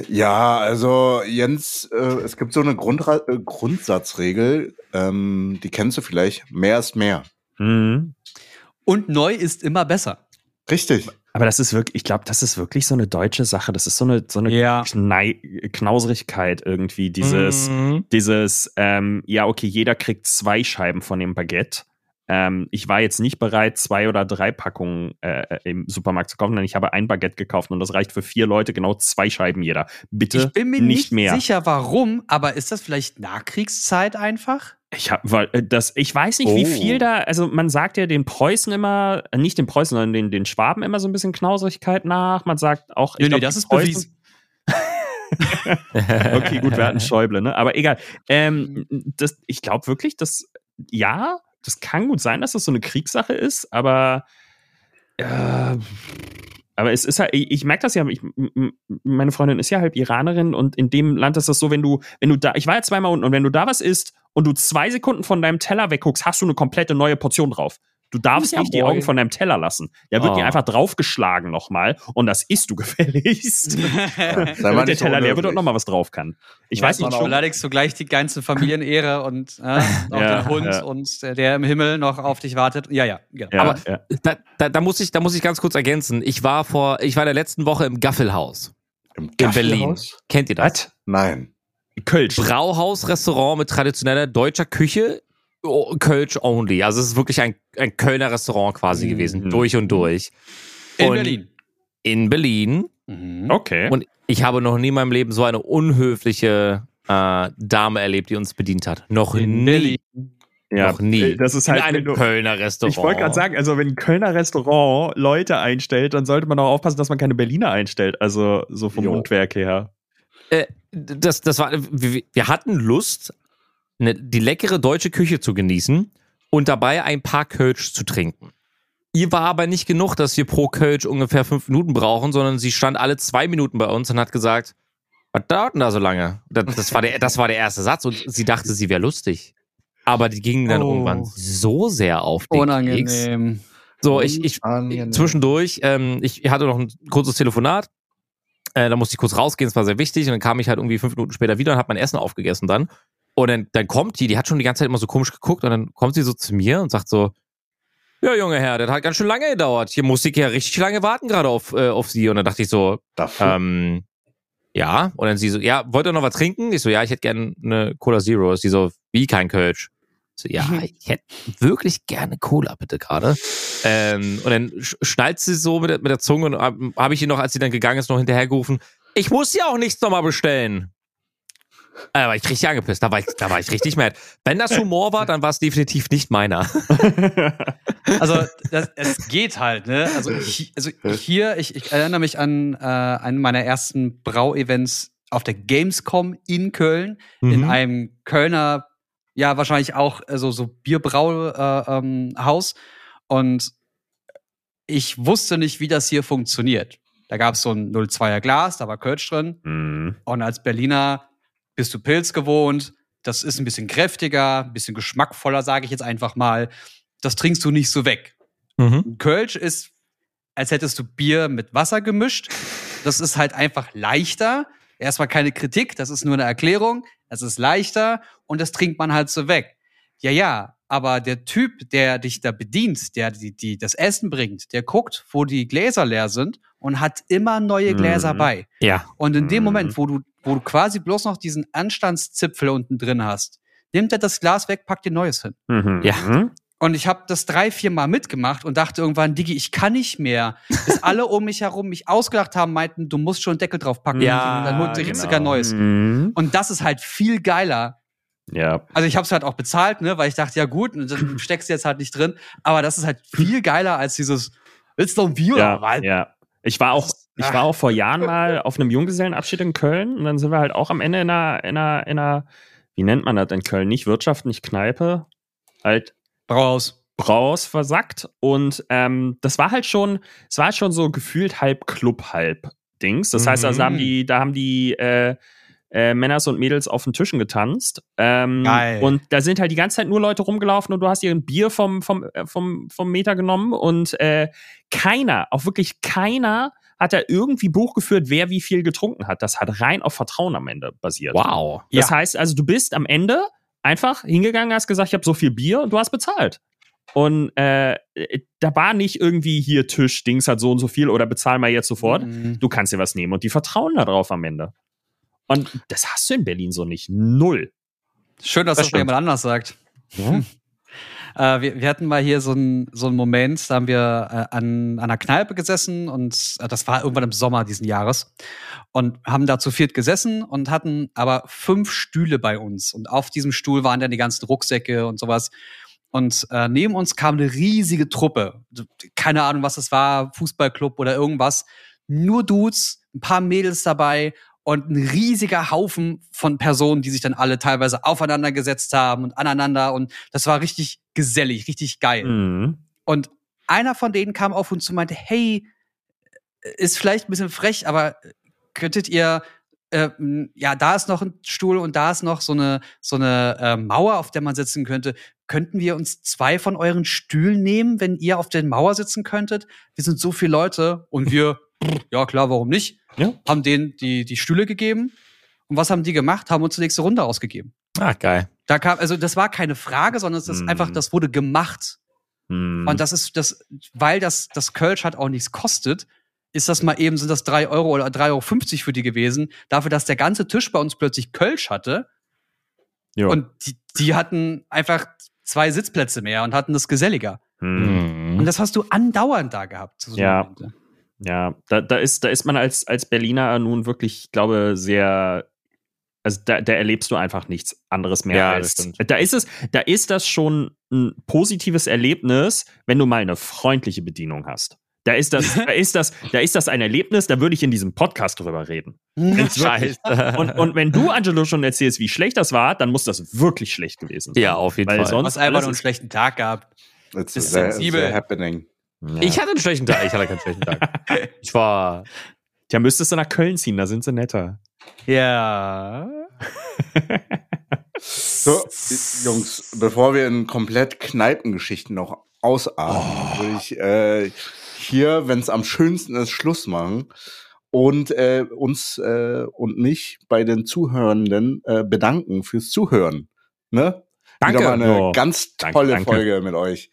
Speaker 2: Ja, also Jens, äh, es gibt so eine Grundra äh, Grundsatzregel, ähm, die kennst du vielleicht. Mehr ist mehr.
Speaker 1: Mhm.
Speaker 3: Und neu ist immer besser.
Speaker 2: Richtig.
Speaker 1: Aber das ist wirklich, ich glaube, das ist wirklich so eine deutsche Sache. Das ist so eine, so eine
Speaker 3: Ja.
Speaker 1: Knei Knauserigkeit irgendwie. Dieses,
Speaker 4: Mhm.
Speaker 1: dieses, ähm, ja, okay, jeder kriegt zwei Scheiben von dem Baguette. Ähm, ich war jetzt nicht bereit, zwei oder drei Packungen äh, im Supermarkt zu kaufen, denn ich habe ein Baguette gekauft und das reicht für vier Leute, genau zwei Scheiben jeder. Bitte
Speaker 3: Ich bin mir
Speaker 1: nicht,
Speaker 3: nicht,
Speaker 1: mehr.
Speaker 3: sicher, warum, aber ist das vielleicht Nachkriegszeit einfach?
Speaker 1: Ich hab, weil äh, das, ich weiß nicht, wie
Speaker 2: Oh.
Speaker 1: viel da, also man sagt ja den Preußen immer, äh, nicht den Preußen, sondern den, den Schwaben immer so ein bisschen Knauserigkeit nach. Man sagt auch, ich
Speaker 3: Nee, nee, das ist
Speaker 1: Preußen-
Speaker 3: bewiesen.
Speaker 1: Okay, gut, wir hatten Schäuble, ne? Aber egal. Ähm, das, ich glaube wirklich, dass, ja, das kann gut sein, dass das so eine Kriegssache ist, aber äh, aber es ist halt, ich, ich merke das ja, ich, meine Freundin ist ja halb Iranerin und in dem Land ist das so, wenn du, wenn du da, ich war ja zweimal unten und wenn du da was isst und du zwei Sekunden von deinem Teller wegguckst, hast du eine komplette neue Portion drauf. Du darfst
Speaker 4: Ja,
Speaker 1: nicht die
Speaker 4: boy.
Speaker 1: Augen von deinem Teller lassen. Der wird
Speaker 4: Oh.
Speaker 1: dir einfach draufgeschlagen nochmal und das isst du gefälligst.
Speaker 2: Mal
Speaker 1: Damit der Teller leer wird und nochmal was drauf kann. Ich
Speaker 3: Ja,
Speaker 1: weiß nicht, schon,
Speaker 3: beleidigst du gleich die ganze Familienehre und äh, auch
Speaker 1: Ja,
Speaker 3: den Hund
Speaker 1: ja.
Speaker 3: und äh, der im Himmel noch auf dich wartet. Ja, ja, genau.
Speaker 1: Ja,
Speaker 4: Aber-
Speaker 1: ja.
Speaker 4: Da, da, da, muss ich, da muss ich ganz kurz ergänzen. Ich war vor, ich war in der letzten Woche im Gaffelhaus
Speaker 2: Im
Speaker 4: in Berlin.
Speaker 2: Gaffelhaus?
Speaker 4: Kennt ihr das?
Speaker 1: Was?
Speaker 2: Nein.
Speaker 1: Kölsch.
Speaker 4: Brauhaus-Restaurant mit traditioneller deutscher Küche, Kölsch only. Also es ist wirklich ein, ein Kölner Restaurant quasi
Speaker 3: Mhm.
Speaker 4: gewesen, durch und durch.
Speaker 3: In
Speaker 4: und
Speaker 3: Berlin.
Speaker 4: In Berlin.
Speaker 3: Mhm.
Speaker 1: Okay.
Speaker 4: Und ich habe noch nie in meinem Leben so eine unhöfliche äh, Dame erlebt, die uns bedient hat. Noch
Speaker 3: In
Speaker 4: nie.
Speaker 3: Berlin.
Speaker 1: ja,
Speaker 4: noch nie.
Speaker 1: äh, Das ist halt,
Speaker 4: in einem
Speaker 1: du,
Speaker 4: Kölner Restaurant.
Speaker 1: ich wollte gerade sagen, also wenn ein Kölner Restaurant Leute einstellt, dann sollte man auch aufpassen, dass man keine Berliner einstellt. Also so vom
Speaker 2: Jo.
Speaker 1: Mundwerk her.
Speaker 4: äh, das, das war, wir, wir hatten Lust, ne, die leckere deutsche Küche zu genießen und dabei ein paar Kölsch zu trinken. Ihr war aber nicht genug, dass wir pro Kölsch ungefähr fünf Minuten brauchen, sondern sie stand alle zwei Minuten bei uns und hat gesagt, was dauert denn da so lange? Das, das, war, der, das war der erste Satz und sie dachte, sie wäre lustig. Aber die gingen dann
Speaker 3: Oh.
Speaker 4: irgendwann so sehr auf den Keks.
Speaker 3: Unangenehm.
Speaker 4: So, ich, ich, zwischendurch, ähm, ich hatte noch ein kurzes Telefonat. Äh, da musste ich kurz rausgehen, das war sehr wichtig. Und dann kam ich halt irgendwie fünf Minuten später wieder und habe mein Essen aufgegessen dann. Und dann, dann kommt die, die hat schon die ganze Zeit immer so komisch geguckt und dann kommt sie so zu mir und sagt so, ja, junge Herr, das hat ganz schön lange gedauert. Hier musste ich ja richtig lange warten gerade auf, äh, auf Sie. Und dann dachte ich so,
Speaker 2: Dafür.
Speaker 4: ähm, ja. Und dann sie so, ja, wollt ihr noch was trinken? Ich so, ja, ich hätte gerne eine Cola Zero. Sie so, wie kein Kölsch? Ich So, ja, ich hätte wirklich gerne Cola, bitte gerade. Ähm, und dann sch- schnallt sie so mit der, mit der Zunge und habe hab ich ihr noch, als sie dann gegangen ist, noch hinterhergerufen, ich muss ja auch nichts nochmal bestellen. Äh, Da war ich richtig angepisst. Da war ich, da war ich richtig mad. Wenn das Humor war, dann war es definitiv nicht meiner.
Speaker 3: Also das, es geht halt, ne? Also, hi- also hier, ich, ich erinnere mich an äh, einen meiner ersten Brauevents auf der Gamescom in Köln, in
Speaker 4: Mhm.
Speaker 3: einem Kölner, ja wahrscheinlich auch äh, so Bierbrauhaus. Äh, ähm. Und ich wusste nicht, wie das hier funktioniert. Da gab es so ein 02er Glas, da war Kölsch drin.
Speaker 1: Mhm.
Speaker 3: Und als Berliner bist du Pilz gewohnt. Das ist ein bisschen kräftiger, ein bisschen geschmackvoller, sage ich jetzt einfach mal. Das trinkst du nicht so weg.
Speaker 4: Mhm.
Speaker 3: Kölsch ist, als hättest du Bier mit Wasser gemischt. Das ist halt einfach leichter. Erstmal keine Kritik, das ist nur eine Erklärung. Es ist leichter und das trinkt man halt so weg. Ja, ja, aber der Typ, der dich da bedient, der die, die das Essen bringt, der guckt, wo die Gläser leer sind und hat immer neue Gläser
Speaker 1: Mhm.
Speaker 3: bei.
Speaker 4: Ja.
Speaker 3: Und in dem
Speaker 1: Mhm.
Speaker 3: Moment, wo du, wo du quasi bloß noch diesen Anstandszipfel unten drin hast, nimmt er das Glas weg, packt dir neues hin.
Speaker 1: Mhm.
Speaker 4: Ja.
Speaker 1: Mhm.
Speaker 3: Und ich habe das drei, vier Mal mitgemacht und dachte irgendwann, Digi, ich kann nicht mehr. Bis alle um mich herum mich ausgelacht haben, meinten, du musst schon einen Deckel drauf packen.
Speaker 4: Ja,
Speaker 3: und dann holt sich
Speaker 4: genau.
Speaker 3: sogar Neues.
Speaker 1: Mhm.
Speaker 3: Und das ist halt viel geiler.
Speaker 1: Ja.
Speaker 3: Also ich habe es halt auch bezahlt, ne, weil ich dachte, ja gut, und dann steckst du jetzt halt nicht drin. Aber das ist halt viel geiler als dieses, willst du ein Bier oder
Speaker 1: Ja,
Speaker 3: was?
Speaker 1: ja. Ich war auch, ich war auch vor Jahren mal auf einem Junggesellenabschied in Köln und dann sind wir halt auch am Ende in einer, in einer, in einer, wie nennt man das in Köln? Nicht Wirtschaft, nicht Kneipe, halt
Speaker 3: Brauhaus.
Speaker 1: Brauhaus versackt und ähm, das war halt schon, es war halt schon so gefühlt halb Club, halb Dings. Das heißt, also
Speaker 3: Mhm.
Speaker 1: haben die, da haben die äh, äh, Männers und Mädels auf den Tischen getanzt. Ähm,
Speaker 3: Geil.
Speaker 1: Und da sind halt die ganze Zeit nur Leute rumgelaufen und du hast dir ein Bier vom, vom, äh, vom, vom Meter genommen und äh, keiner, auch wirklich keiner hat da irgendwie Buch geführt, wer wie viel getrunken hat. Das hat rein auf Vertrauen am Ende basiert.
Speaker 4: Wow.
Speaker 1: Das
Speaker 3: Ja.
Speaker 1: heißt also, du bist am Ende einfach hingegangen, hast gesagt, ich habe so viel Bier und du hast bezahlt. Und äh, da war nicht irgendwie hier Tisch, Dings hat so und so viel oder bezahl mal jetzt sofort.
Speaker 3: Mhm.
Speaker 1: Du kannst dir was nehmen und die vertrauen da drauf am Ende. Und das hast du in Berlin so nicht. Null.
Speaker 3: Schön, dass
Speaker 4: Das
Speaker 3: das, mal jemand anders sagt. Äh, wir, wir hatten mal hier so einen so Moment, da haben wir äh, an, an einer Kneipe gesessen und äh, das war irgendwann im Sommer diesen Jahres und haben da zu viert gesessen und hatten aber fünf Stühle bei uns und auf diesem Stuhl waren dann die ganzen Rucksäcke und sowas. Und äh, neben uns kam eine riesige Truppe. Keine Ahnung, was es war, Fußballclub oder irgendwas. Nur Dudes, ein paar Mädels dabei und ein riesiger Haufen von Personen, die sich dann alle teilweise aufeinander gesetzt haben und aneinander. Und das war richtig gesellig, richtig geil.
Speaker 1: Mhm.
Speaker 3: Und einer von denen kam auf uns zu und meinte, hey, ist vielleicht ein bisschen frech, aber könntet ihr, äh, m, ja, da ist noch ein Stuhl und da ist noch so eine, so eine äh, Mauer, auf der man sitzen könnte. Könnten wir uns zwei von euren Stühlen nehmen, wenn ihr auf der Mauer sitzen könntet? Wir sind so viele Leute und wir, ja klar, warum nicht?
Speaker 1: Ja.
Speaker 3: Haben denen die, die Stühle gegeben. Und was haben die gemacht? Haben uns die nächste Runde ausgegeben.
Speaker 4: Ah, geil.
Speaker 3: Da kam, also das war keine Frage, sondern es ist
Speaker 1: Mhm.
Speaker 3: einfach, das wurde gemacht.
Speaker 1: Mhm.
Speaker 3: Und das ist das, weil das, das Kölsch hat auch nichts kostet, ist das mal eben, sind das drei Euro oder 3,50 Euro für die gewesen, dafür, dass der ganze Tisch bei uns plötzlich Kölsch hatte.
Speaker 1: Ja.
Speaker 3: Und die, die hatten einfach zwei Sitzplätze mehr und hatten das geselliger.
Speaker 1: Mhm.
Speaker 3: Und das hast du andauernd da gehabt. so
Speaker 1: Ja.
Speaker 3: Momente.
Speaker 1: Ja, da, da, ist, da ist man als, als Berliner nun wirklich, ich glaube, sehr. Also da, da erlebst du einfach nichts anderes mehr
Speaker 4: Ja,
Speaker 1: als. Da ist es, da ist das schon ein positives Erlebnis, wenn du mal eine freundliche Bedienung hast. Da ist das, da ist das, da ist das ein Erlebnis, da würde ich in diesem Podcast drüber reden.
Speaker 4: Scheiße.
Speaker 1: Und, und wenn du, Angelo, schon erzählst, wie schlecht das war, dann muss das wirklich schlecht gewesen sein.
Speaker 4: ja, auf jeden
Speaker 1: Weil
Speaker 4: Fall.
Speaker 1: sonst
Speaker 3: Du hast einfach
Speaker 1: alles
Speaker 3: nur einen
Speaker 1: ist-
Speaker 3: schlechten Tag gehabt.
Speaker 2: It's
Speaker 3: Bist
Speaker 2: sehr,
Speaker 3: sensibel.
Speaker 2: sehr happening.
Speaker 1: Ja.
Speaker 4: Ich hatte einen schlechten Tag. Ich hatte keinen schlechten Tag. Ich war.
Speaker 1: Tja, müsstest du nach Köln ziehen, da sind sie netter.
Speaker 3: Ja.
Speaker 2: So, Jungs, bevor wir in komplett Kneipengeschichten noch ausarten, würde ich äh, hier, wenn es am schönsten ist, Schluss machen und äh, uns äh, und mich bei den Zuhörenden äh, bedanken fürs Zuhören. Ne?
Speaker 4: Danke.
Speaker 2: Wieder mal eine
Speaker 1: Ja.
Speaker 2: ganz
Speaker 1: Danke,
Speaker 2: tolle
Speaker 1: danke.
Speaker 2: Folge mit euch.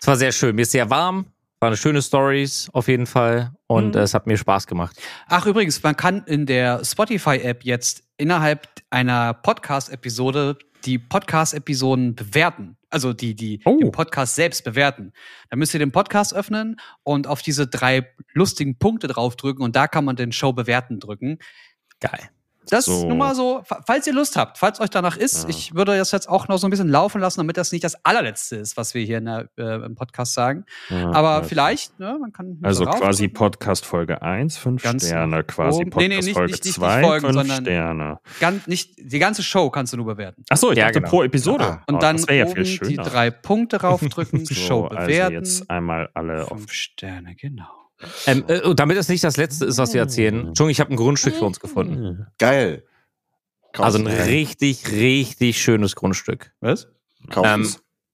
Speaker 4: Es war sehr schön. Mir ist sehr warm. War eine schöne Stories auf jeden Fall. Und
Speaker 3: Mhm.
Speaker 4: es hat mir Spaß gemacht.
Speaker 3: Ach, übrigens, man kann in der Spotify-App jetzt innerhalb einer Podcast-Episode die Podcast-Episoden bewerten. Also die, die
Speaker 1: Oh.
Speaker 3: den Podcast selbst bewerten. Dann müsst ihr den Podcast öffnen und auf diese drei lustigen Punkte draufdrücken und da kann man den Show bewerten drücken.
Speaker 4: Geil.
Speaker 3: Das
Speaker 1: So.
Speaker 3: nur mal so, fa- falls ihr Lust habt, falls euch danach ist,
Speaker 1: Ja.
Speaker 3: ich würde das jetzt auch noch so ein bisschen laufen lassen, damit das nicht das allerletzte ist, was wir hier in der, äh, im Podcast sagen.
Speaker 1: Ja,
Speaker 3: Aber
Speaker 1: ja.
Speaker 3: vielleicht, ne, man kann.
Speaker 1: Also quasi Podcast Folge 1, 5
Speaker 3: Ganz
Speaker 1: Sterne, quasi
Speaker 3: oben. Nee,
Speaker 1: Podcast
Speaker 3: nee, nicht-
Speaker 1: Folge
Speaker 3: nicht- nicht
Speaker 1: 2,
Speaker 3: Folgen,
Speaker 1: 5
Speaker 3: sondern-
Speaker 1: Sterne.
Speaker 3: Ganz, nicht, die ganze Show kannst du nur bewerten.
Speaker 1: Achso, ich
Speaker 4: Ja,
Speaker 1: dachte
Speaker 4: genau.
Speaker 1: pro Episode.
Speaker 2: Ah.
Speaker 3: Und
Speaker 1: Oh,
Speaker 3: dann
Speaker 1: ja
Speaker 3: oben die drei Punkte raufdrücken,
Speaker 1: so,
Speaker 3: Show
Speaker 1: also
Speaker 3: bewerten.
Speaker 1: jetzt einmal alle auf.
Speaker 3: Fünf Sterne, genau.
Speaker 4: Ähm, äh, damit es nicht das letzte ist, was wir erzählen, Entschuldigung, ich habe ein Grundstück für uns gefunden.
Speaker 2: Geil. Kauf's
Speaker 4: Also ein
Speaker 2: dir.
Speaker 4: richtig, richtig schönes Grundstück.
Speaker 3: Was?
Speaker 4: Ähm,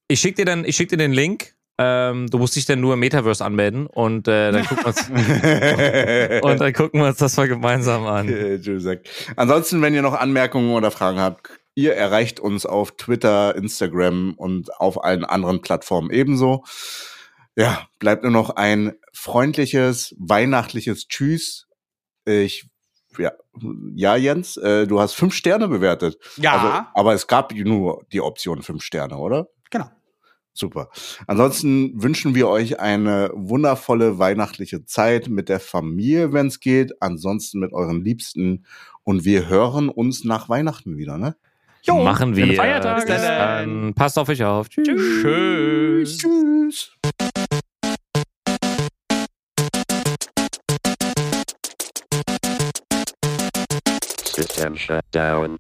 Speaker 4: ich schicke dir, dann- ich schick dir den Link. Ähm, du musst dich dann nur im Metaverse anmelden und äh, dann gucken wir uns, und dann gucken wir uns das mal gemeinsam an.
Speaker 2: Ansonsten, wenn ihr noch Anmerkungen oder Fragen habt, ihr erreicht uns auf Twitter, Instagram und auf allen anderen Plattformen ebenso. Ja, bleibt nur noch ein freundliches, weihnachtliches Tschüss. Ich, ja, ja Jens, äh, du hast fünf Sterne bewertet.
Speaker 3: Ja,
Speaker 2: Also, aber es gab nur die Option fünf Sterne, oder?
Speaker 3: genau.
Speaker 2: Super. Ansonsten wünschen wir euch eine wundervolle weihnachtliche Zeit mit der Familie, wenn es geht. Ansonsten mit euren Liebsten. Und wir hören uns nach Weihnachten wieder, ne?
Speaker 3: Jo,
Speaker 4: Machen wir. Bis dann. Passt auf euch auf. Tschüss.
Speaker 3: Tschüss.
Speaker 2: Tschüss.
Speaker 5: System shut down.